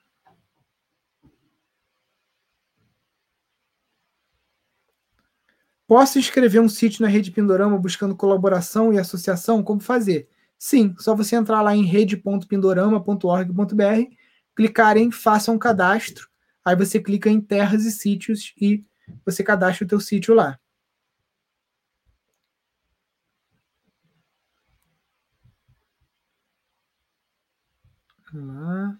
Posso escrever um sítio na rede Pindorama buscando colaboração e associação? Como fazer? Sim, só você entrar lá em rede.pindorama.org.br, clicar em Faça um cadastro, aí você clica em Terras e Sítios e você cadastra o teu sítio lá. Lá.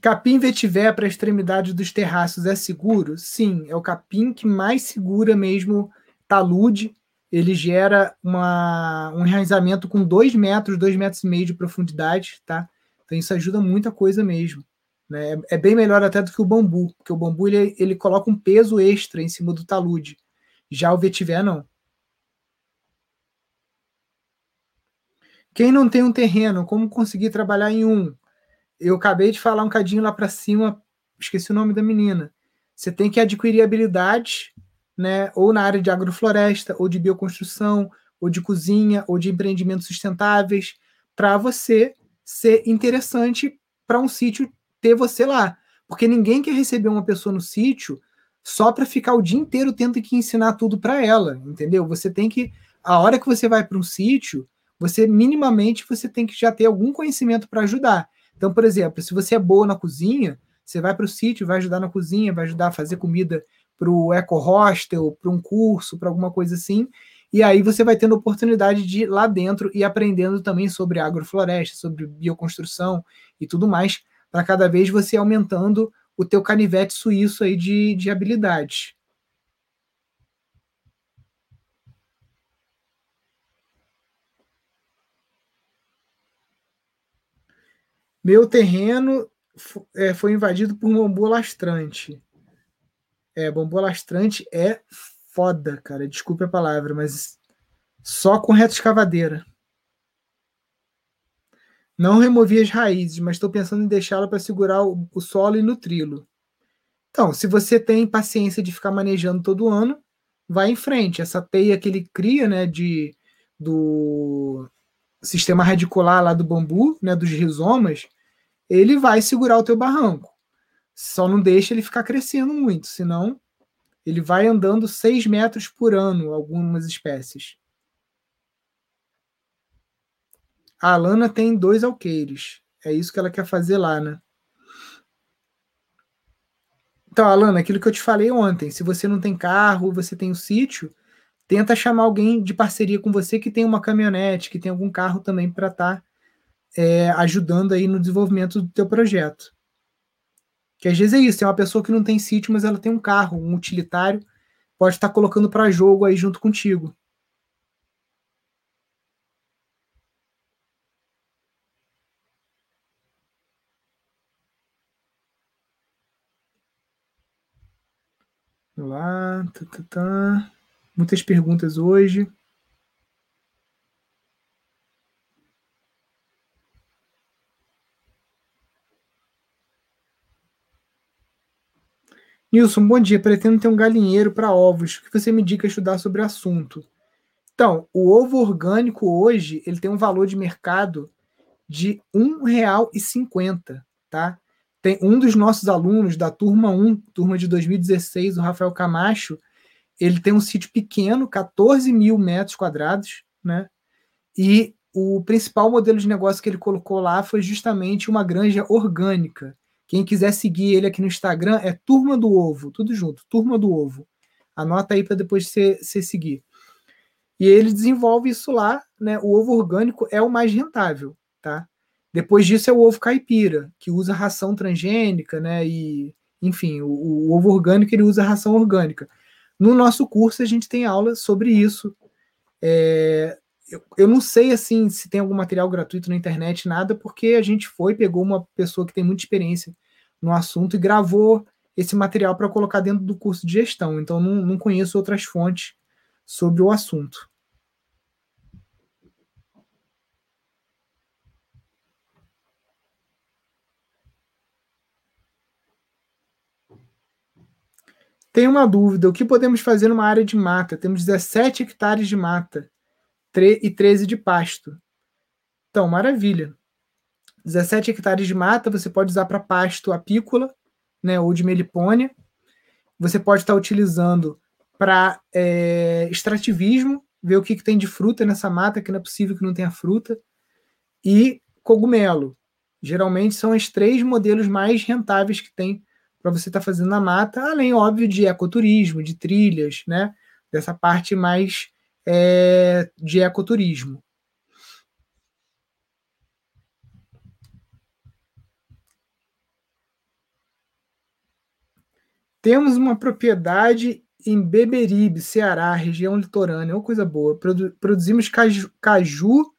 Capim vetiver para a extremidade dos terraços é seguro? Sim, é o capim que mais segura mesmo talude. Ele gera uma, um enraizamento com 2 metros, 2 metros e meio de profundidade, tá? Então isso ajuda muita coisa mesmo. Né? É, é bem melhor até do que o bambu, porque o bambu ele, ele coloca um peso extra em cima do talude. Já o vetiver, não. Quem não tem um terreno, como conseguir trabalhar em um? Eu acabei de falar um cadinho lá para cima, esqueci o nome da menina. Você tem que adquirir habilidades, né, ou na área de agrofloresta, ou de bioconstrução, ou de cozinha, ou de empreendimentos sustentáveis, para você ser interessante para um sítio ter você lá. Porque ninguém quer receber uma pessoa no sítio só para ficar o dia inteiro tendo que ensinar tudo para ela, entendeu? Você tem que a hora que você vai para um sítio, você minimamente você tem que já ter algum conhecimento para ajudar. Então, por exemplo, se você é boa na cozinha, você vai para o sítio, vai ajudar na cozinha, vai ajudar a fazer comida para o eco hostel, para um curso, para alguma coisa assim. E aí você vai tendo oportunidade de ir lá dentro e aprendendo também sobre agrofloresta, sobre bioconstrução e tudo mais, para cada vez você aumentando o teu canivete suíço aí de, de habilidades. Meu terreno é, foi invadido por um bambu lastrante. É, bambu lastrante é foda, cara. Desculpe a palavra, mas só com reta escavadeira. Não removi as raízes, mas estou pensando em deixá-la para segurar o, o solo e nutri-lo. Então, se você tem paciência de ficar manejando todo ano, vai em frente. Essa teia que ele cria, né, de do sistema radicular lá do bambu, né, dos rizomas, ele vai segurar o teu barranco. Só não deixa ele ficar crescendo muito, senão ele vai andando 6 metros por ano, algumas espécies. A Alana tem dois alqueires. É isso que ela quer fazer lá, né? Então, Alana, aquilo que eu te falei ontem, se você não tem carro, você tem um sítio, tenta chamar alguém de parceria com você que tem uma caminhonete, que tem algum carro também para estar tá é, ajudando aí no desenvolvimento do teu projeto. Que às vezes é isso, tem uma pessoa que não tem sítio, mas ela tem um carro, um utilitário, pode estar colocando para jogo aí junto contigo. Vamos lá, muitas perguntas hoje. Nilson, bom dia. Pretendo ter um galinheiro para ovos. O que você me indica estudar sobre o assunto? Então, o ovo orgânico hoje, ele tem um valor de mercado de R$ 1,50, tá? Tem um dos nossos alunos da turma 1, turma de 2016, o Rafael Camacho, ele tem um sítio pequeno, 14 mil metros quadrados, né? E o principal modelo de negócio que ele colocou lá foi justamente uma granja orgânica. Quem quiser seguir ele aqui no Instagram é Turma do Ovo, tudo junto, Turma do Ovo. Anota aí para depois você, seguir. E ele desenvolve isso lá, né? O ovo orgânico é o mais rentável, tá? Depois disso é o ovo caipira, que usa ração transgênica, né? E, enfim, o, o ovo orgânico ele usa ração orgânica. No nosso curso a gente tem aula sobre isso. É, eu, eu não sei assim se tem algum material gratuito na internet, nada, porque a gente foi, pegou uma pessoa que tem muita experiência no assunto e gravou esse material para colocar dentro do curso de gestão. Então não, não conheço outras fontes sobre o assunto. Tem uma dúvida: o que podemos fazer numa área de mata? Temos 17 hectares de mata e 13 de pasto. Então, maravilha. 17 hectares de mata você pode usar para pasto apícola, né, ou de melipônia. Você pode estar utilizando para é, extrativismo, ver o que, que tem de fruta nessa mata, que não é possível que não tenha fruta, e cogumelo. Geralmente são os três modelos mais rentáveis que tem para você estar tá fazendo na mata, além, óbvio, de ecoturismo, de trilhas, né? Dessa parte mais é, de ecoturismo. Temos uma propriedade em Beberibe, Ceará, região litorânea, uma coisa boa. Produ produzimos caju, caju,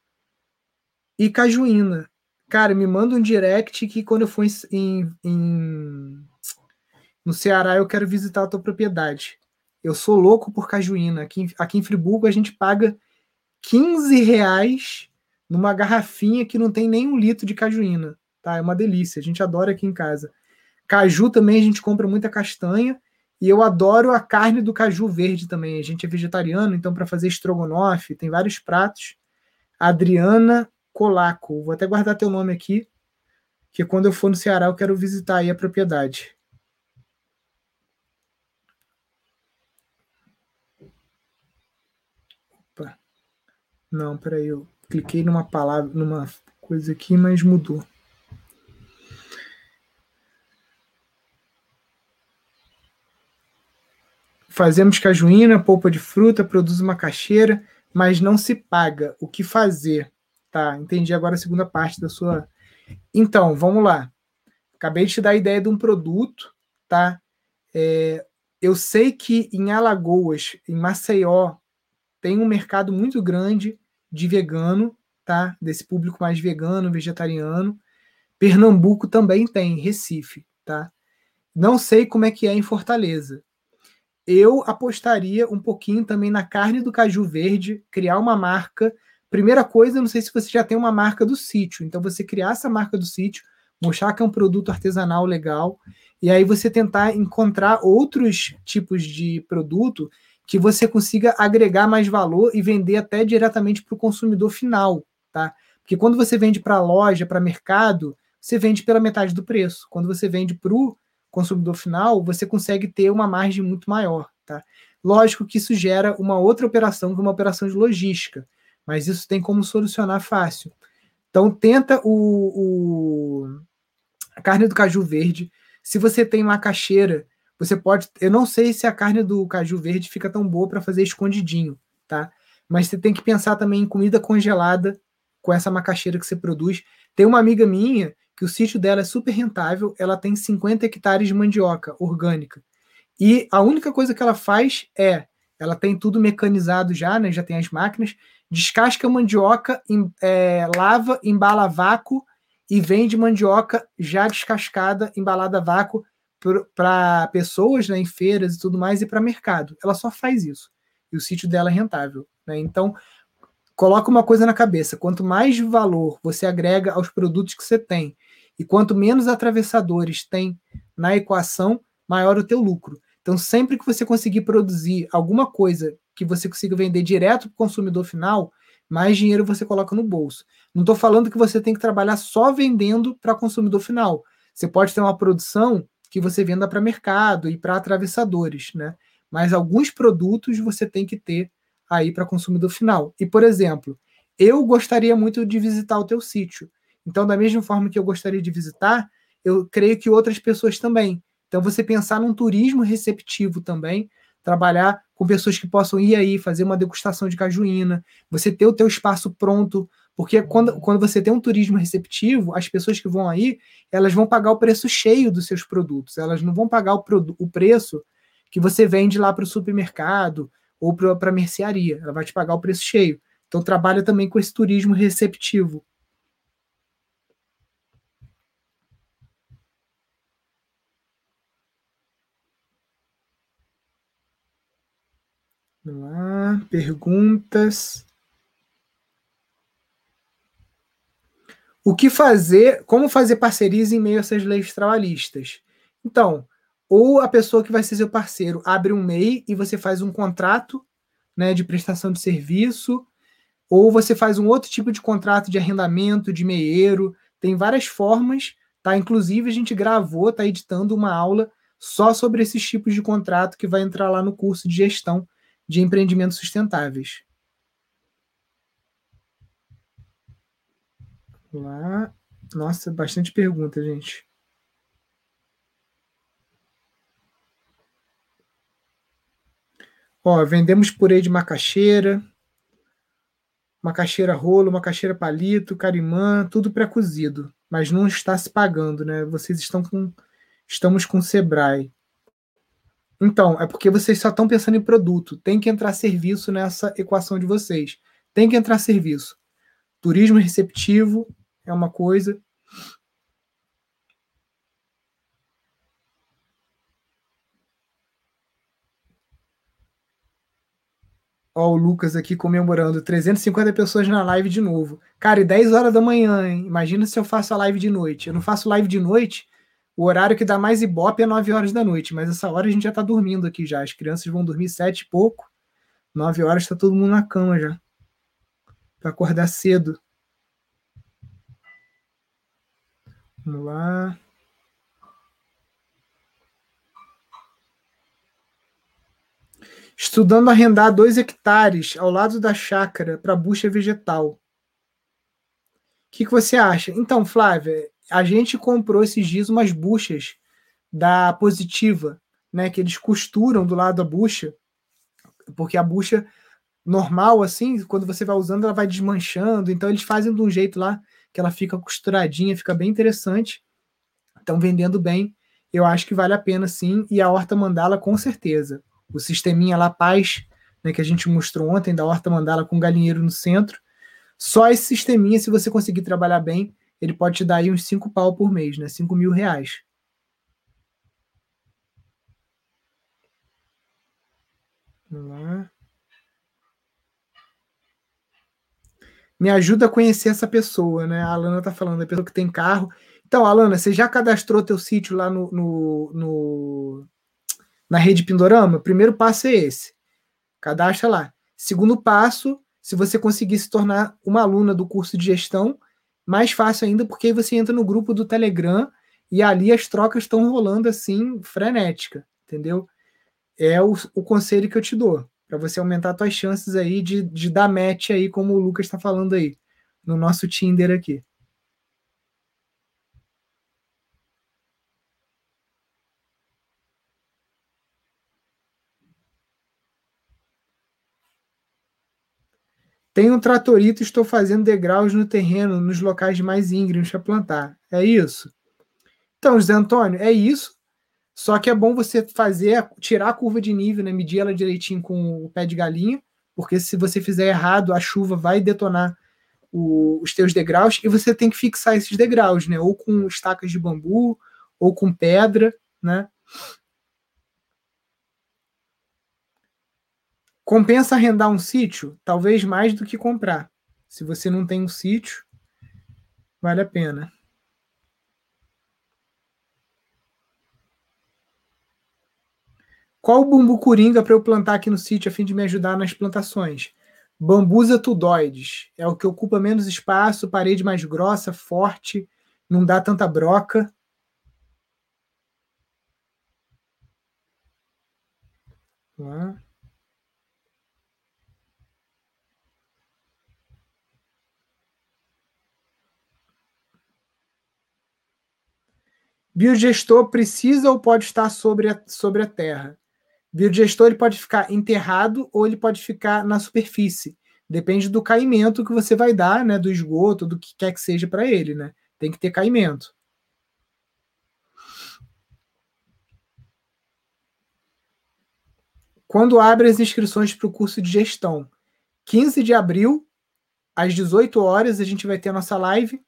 e cajuína. Cara, me manda um direct que quando eu for em, em, no Ceará eu quero visitar a tua propriedade. Eu sou louco por cajuína. Aqui, aqui em Friburgo a gente paga 15 reais numa garrafinha que não tem nem um litro de cajuína. Tá? É uma delícia. A gente adora aqui em casa. Caju também a gente compra muita castanha e eu adoro a carne do caju verde também. A gente é vegetariano, então para fazer estrogonofe, tem vários pratos. Adriana Colaco. Vou até guardar teu nome aqui, que quando eu for no Ceará eu quero visitar aí a propriedade. Não, peraí, eu cliquei numa palavra, numa coisa aqui, mas mudou. Fazemos cajuína, polpa de fruta, produz uma caixeira, mas não se paga. O que fazer? Tá, entendi agora a segunda parte da sua. Então, vamos lá. Acabei de te dar a ideia de um produto, tá? É, eu sei que em Alagoas, em Maceió, tem um mercado muito grande de vegano, tá? Desse público mais vegano, vegetariano. Pernambuco também tem, Recife, tá? Não sei como é que é em Fortaleza eu apostaria um pouquinho também na carne do caju verde, criar uma marca. Primeira coisa, não sei se você já tem uma marca do sítio, então você criar essa marca do sítio, mostrar que é um produto artesanal legal, e aí você tentar encontrar outros tipos de produto que você consiga agregar mais valor e vender até diretamente para o consumidor final, tá? Porque quando você vende para loja, para mercado, você vende pela metade do preço. Quando você vende para o consumidor final, você consegue ter uma margem muito maior. Tá? Lógico que isso gera uma outra operação, que é uma operação de logística, mas isso tem como solucionar fácil. Então, tenta o, o a carne do caju verde. Se você tem macaxeira, você pode. Eu não sei se a carne do caju verde fica tão boa para fazer escondidinho, tá? Mas você tem que pensar também em comida congelada com essa macaxeira que você produz. Tem uma amiga minha que o sítio dela é super rentável, ela tem 50 hectares de mandioca orgânica. E a única coisa que ela faz é, ela tem tudo mecanizado já, né? Já tem as máquinas, descasca mandioca, em, é, lava, embala a vácuo e vende mandioca já descascada, embalada a vácuo para pessoas, né, em feiras e tudo mais e para mercado. Ela só faz isso. E o sítio dela é rentável, né? Então, coloca uma coisa na cabeça: quanto mais valor você agrega aos produtos que você tem e quanto menos atravessadores tem na equação, maior o teu lucro. Então, sempre que você conseguir produzir alguma coisa que você consiga vender direto para o consumidor final, mais dinheiro você coloca no bolso. Não estou falando que você tem que trabalhar só vendendo para consumidor final. Você pode ter uma produção que você venda para mercado e para atravessadores, né? Mas alguns produtos você tem que ter aí para consumidor final. E, por exemplo, eu gostaria muito de visitar o teu sítio. Então, da mesma forma que eu gostaria de visitar, eu creio que outras pessoas também. Então, você pensar num turismo receptivo também, trabalhar com pessoas que possam ir aí fazer uma degustação de cajuína, você ter o teu espaço pronto, porque quando, quando você tem um turismo receptivo, as pessoas que vão aí, elas vão pagar o preço cheio dos seus produtos, elas não vão pagar o, o preço que você vende lá para o supermercado ou para a mercearia, ela vai te pagar o preço cheio. Então trabalha também com esse turismo receptivo. Vamos lá, perguntas. O que fazer, como fazer parcerias em meio a essas leis trabalhistas? Então, ou a pessoa que vai ser seu parceiro abre um MEI e você faz um contrato né, de prestação de serviço, ou você faz um outro tipo de contrato de arrendamento, de meieiro, tem várias formas, tá? Inclusive a gente gravou, tá editando uma aula só sobre esses tipos de contrato que vai entrar lá no curso de gestão de empreendimentos sustentáveis. Lá. Nossa, bastante pergunta, gente. Ó, vendemos purê de macaxeira, macaxeira rolo, macaxeira palito, carimã, tudo pré-cozido, mas não está se pagando, né? Vocês estão com estamos com o Sebrae. Então, é porque vocês só estão pensando em produto. Tem que entrar serviço nessa equação de vocês. Tem que entrar serviço. Turismo receptivo é uma coisa. Ó, o Lucas aqui comemorando 350 pessoas na live de novo. Cara, e 10 horas da manhã, hein? Imagina se eu faço a live de noite. Eu não faço live de noite o horário que dá mais ibope é 9 horas da noite, mas essa hora a gente já tá dormindo aqui já. As crianças vão dormir sete e pouco. 9 horas está todo mundo na cama já. Para acordar cedo. Vamos lá. Estudando arrendar dois hectares ao lado da chácara para bucha vegetal. O que, que você acha? Então, Flávia, a gente comprou esses dias umas buchas da Positiva, né? Que eles costuram do lado da bucha, porque a bucha normal, assim, quando você vai usando, ela vai desmanchando. Então eles fazem de um jeito lá que ela fica costuradinha, fica bem interessante. Estão vendendo bem. Eu acho que vale a pena sim. E a Horta Mandala, com certeza. O sisteminha lá, Paz, né, que a gente mostrou ontem, da Horta Mandala com galinheiro no centro. Só esse sisteminha, se você conseguir trabalhar bem, ele pode te dar aí uns 5 pau por mês, né? 5 mil reais. Vamos lá. Me ajuda a conhecer essa pessoa, né? A Alana tá falando, a pessoa que tem carro. Então, Alana, você já cadastrou teu sítio lá no, no, no na rede Pindorama? primeiro passo é esse. Cadastra lá. Segundo passo, se você conseguir se tornar uma aluna do curso de gestão, mais fácil ainda porque aí você entra no grupo do Telegram e ali as trocas estão rolando assim, frenética, entendeu? É o, o conselho que eu te dou, para você aumentar suas chances aí de, de dar match aí, como o Lucas está falando aí, no nosso Tinder aqui. Tenho um tratorito estou fazendo degraus no terreno, nos locais mais íngremes para plantar. É isso? Então, José Antônio, é isso. Só que é bom você fazer, tirar a curva de nível, né? medir ela direitinho com o pé de galinha, porque se você fizer errado, a chuva vai detonar o, os teus degraus e você tem que fixar esses degraus, né? Ou com estacas de bambu, ou com pedra, né? Compensa arrendar um sítio? Talvez mais do que comprar. Se você não tem um sítio, vale a pena. Qual o bambu coringa para eu plantar aqui no sítio a fim de me ajudar nas plantações? Bambusa tudoides. É o que ocupa menos espaço, parede mais grossa, forte, não dá tanta broca. Lá. Biodigestor precisa ou pode estar sobre a, sobre a terra? Biodigestor ele pode ficar enterrado ou ele pode ficar na superfície. Depende do caimento que você vai dar, né, do esgoto, do que quer que seja para ele, né? Tem que ter caimento. Quando abre as inscrições para o curso de gestão? 15 de abril, às 18 horas, a gente vai ter a nossa live,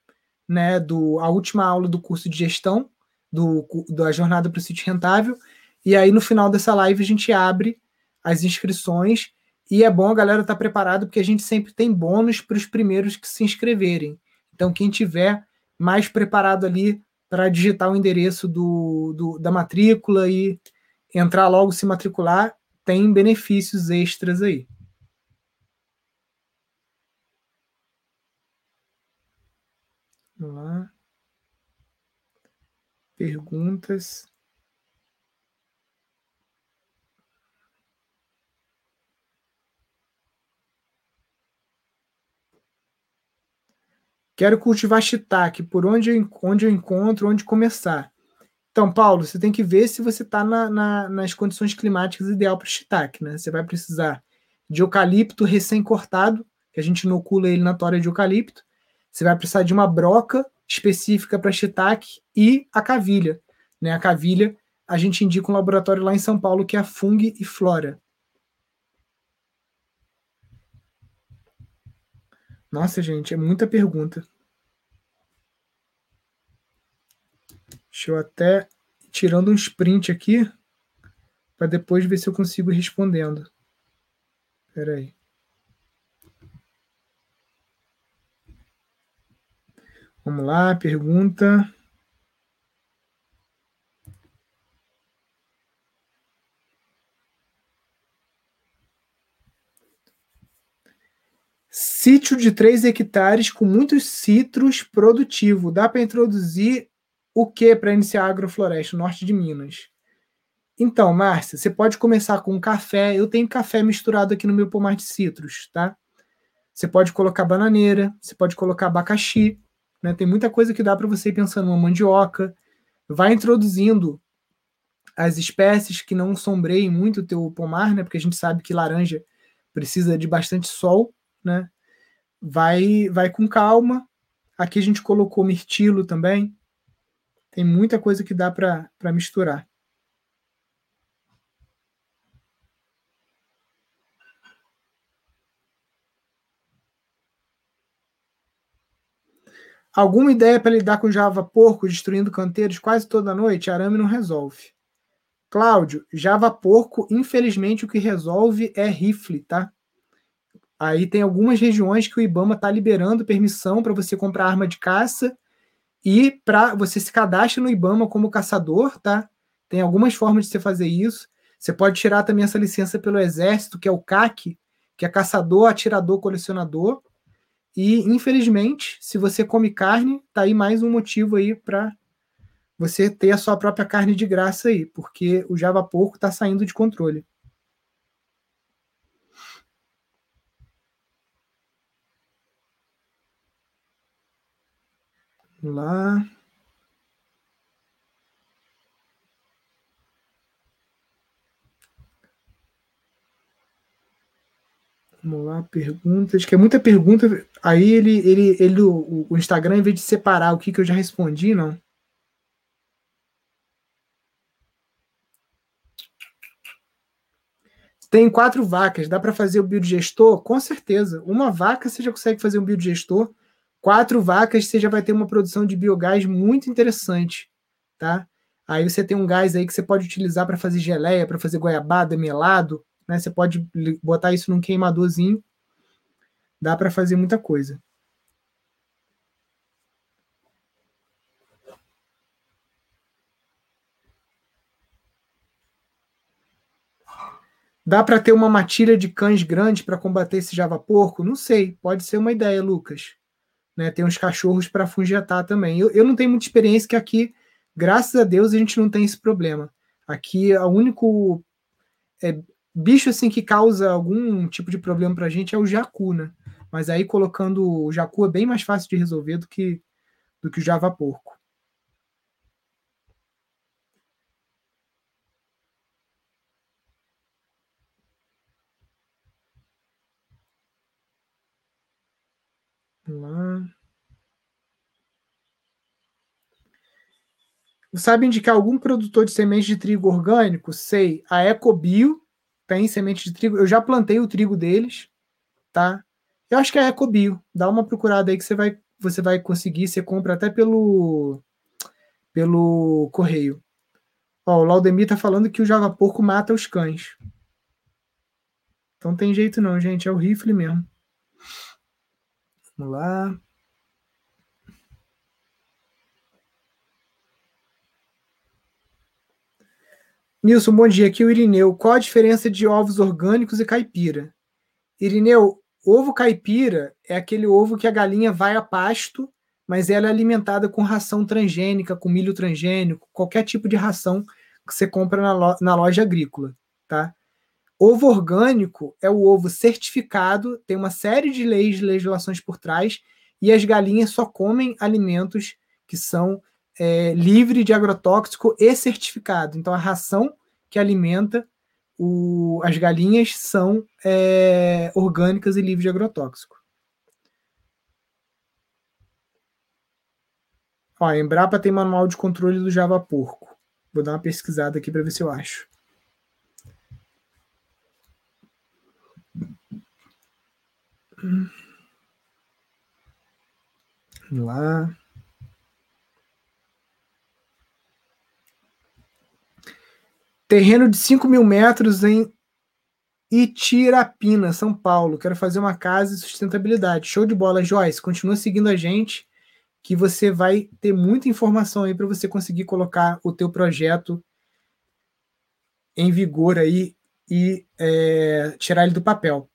né, do, a última aula do curso de gestão do, da jornada para o sítio rentável. E aí, no final dessa live, a gente abre as inscrições. E é bom a galera estar tá preparado, porque a gente sempre tem bônus para os primeiros que se inscreverem. Então, quem tiver mais preparado ali para digitar o endereço do, do, da matrícula e entrar logo se matricular, tem benefícios extras aí. Vamos lá perguntas. Quero cultivar shiitake. Por onde eu, onde eu encontro, onde começar? Então, Paulo, você tem que ver se você está na, na, nas condições climáticas ideal para o shiitake. Né? Você vai precisar de eucalipto recém-cortado, que a gente inocula ele na tora de eucalipto. Você vai precisar de uma broca específica para shiitake e a cavilha. Né? A cavilha, a gente indica um laboratório lá em São Paulo que é a Fung e Flora. Nossa, gente, é muita pergunta. Deixa eu até tirando um sprint aqui para depois ver se eu consigo ir respondendo. Espera aí. Vamos lá, pergunta. Sítio de 3 hectares com muitos citros produtivo. Dá para introduzir o que para iniciar a agrofloresta, norte de Minas? Então, Márcia, você pode começar com café. Eu tenho café misturado aqui no meu pomar de citros, tá? Você pode colocar bananeira, você pode colocar abacaxi. Né? Tem muita coisa que dá para você ir pensando uma mandioca. Vai introduzindo as espécies que não sombreiem muito o teu pomar, né? Porque a gente sabe que laranja precisa de bastante sol, né? Vai, vai com calma. Aqui a gente colocou mirtilo também. Tem muita coisa que dá para misturar. Alguma ideia para lidar com Java porco destruindo canteiros quase toda noite? Arame não resolve. Cláudio, Java porco, infelizmente, o que resolve é rifle, tá? Aí tem algumas regiões que o IBAMA está liberando permissão para você comprar arma de caça e para você se cadastre no IBAMA como caçador, tá? Tem algumas formas de você fazer isso. Você pode tirar também essa licença pelo Exército, que é o CAC, que é caçador, atirador, colecionador. E, infelizmente, se você come carne, tá aí mais um motivo aí para você ter a sua própria carne de graça aí, porque o Java Porco está saindo de controle. Vamos lá. Vamos lá, perguntas. Que é muita pergunta. Aí ele, ele, ele o, o Instagram, em vez de separar o que, que eu já respondi, não. Tem quatro vacas, dá para fazer o biodigestor? Com certeza. Uma vaca você já consegue fazer um biodigestor. Quatro vacas você já vai ter uma produção de biogás muito interessante, tá? Aí você tem um gás aí que você pode utilizar para fazer geleia, para fazer goiabada, melado, né? Você pode botar isso num queimadorzinho. Dá para fazer muita coisa. Dá para ter uma matilha de cães grande para combater esse java porco? Não sei, pode ser uma ideia, Lucas. Né, tem uns cachorros para fungetar também. Eu, eu não tenho muita experiência que aqui, graças a Deus, a gente não tem esse problema. Aqui, o único é, bicho assim que causa algum tipo de problema para a gente é o jacu, né? Mas aí colocando o jacu é bem mais fácil de resolver do que, do que o java porco. lá. Sabe indicar algum produtor de semente de trigo orgânico? Sei. A Ecobio tem semente de trigo. Eu já plantei o trigo deles, tá? Eu acho que é a Ecobio. Dá uma procurada aí que você vai, você vai conseguir. Você compra até pelo, pelo correio. Ó, o Laudemir tá falando que o Java Porco mata os cães. Então tem jeito não, gente. É o rifle mesmo. Vamos lá. Nilson, bom dia. Aqui é o Irineu. Qual a diferença de ovos orgânicos e caipira? Irineu, ovo caipira é aquele ovo que a galinha vai a pasto, mas ela é alimentada com ração transgênica, com milho transgênico, qualquer tipo de ração que você compra na, na loja agrícola, tá? Ovo orgânico é o ovo certificado, tem uma série de leis e legislações por trás, e as galinhas só comem alimentos que são é, livres de agrotóxico e certificado. Então, a ração que alimenta o, as galinhas são é, orgânicas e livres de agrotóxico. Ó, a Embrapa tem manual de controle do Java Porco. Vou dar uma pesquisada aqui para ver se eu acho. Vamos lá. Terreno de 5 mil metros em Itirapina, São Paulo. Quero fazer uma casa de sustentabilidade. Show de bola, Joyce. Continua seguindo a gente, que você vai ter muita informação aí para você conseguir colocar o teu projeto em vigor aí e é, tirar ele do papel.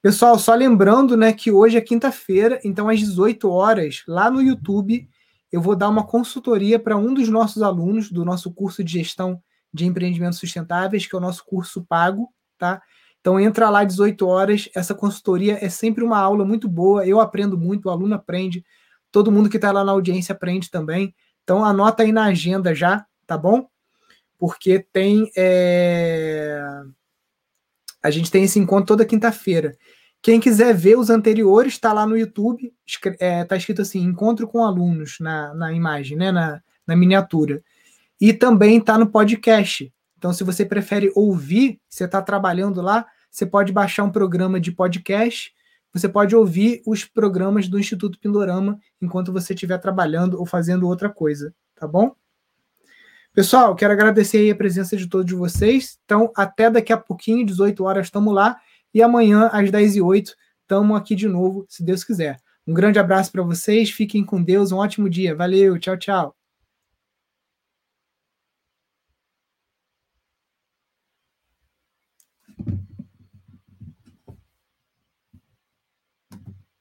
Pessoal, só lembrando, né, que hoje é quinta-feira, então às 18 horas, lá no YouTube, eu vou dar uma consultoria para um dos nossos alunos do nosso curso de gestão de empreendimentos sustentáveis, que é o nosso curso pago, tá? Então entra lá às 18 horas, essa consultoria é sempre uma aula muito boa, eu aprendo muito, o aluno aprende, todo mundo que está lá na audiência aprende também. Então anota aí na agenda já, tá bom? Porque tem é a gente tem esse encontro toda quinta-feira. Quem quiser ver os anteriores, está lá no YouTube, está é, tá escrito assim, encontro com alunos na, na imagem, né, na, na miniatura. E também está no podcast. Então, se você prefere ouvir, você está trabalhando lá, você pode baixar um programa de podcast, você pode ouvir os programas do Instituto Pindorama enquanto você estiver trabalhando ou fazendo outra coisa, tá bom? Pessoal, quero agradecer a presença de todos vocês. Então, até daqui a pouquinho, 18 horas, estamos lá. E amanhã, às 10 e 08 estamos aqui de novo, se Deus quiser. Um grande abraço para vocês, fiquem com Deus, um ótimo dia. Valeu, tchau, tchau.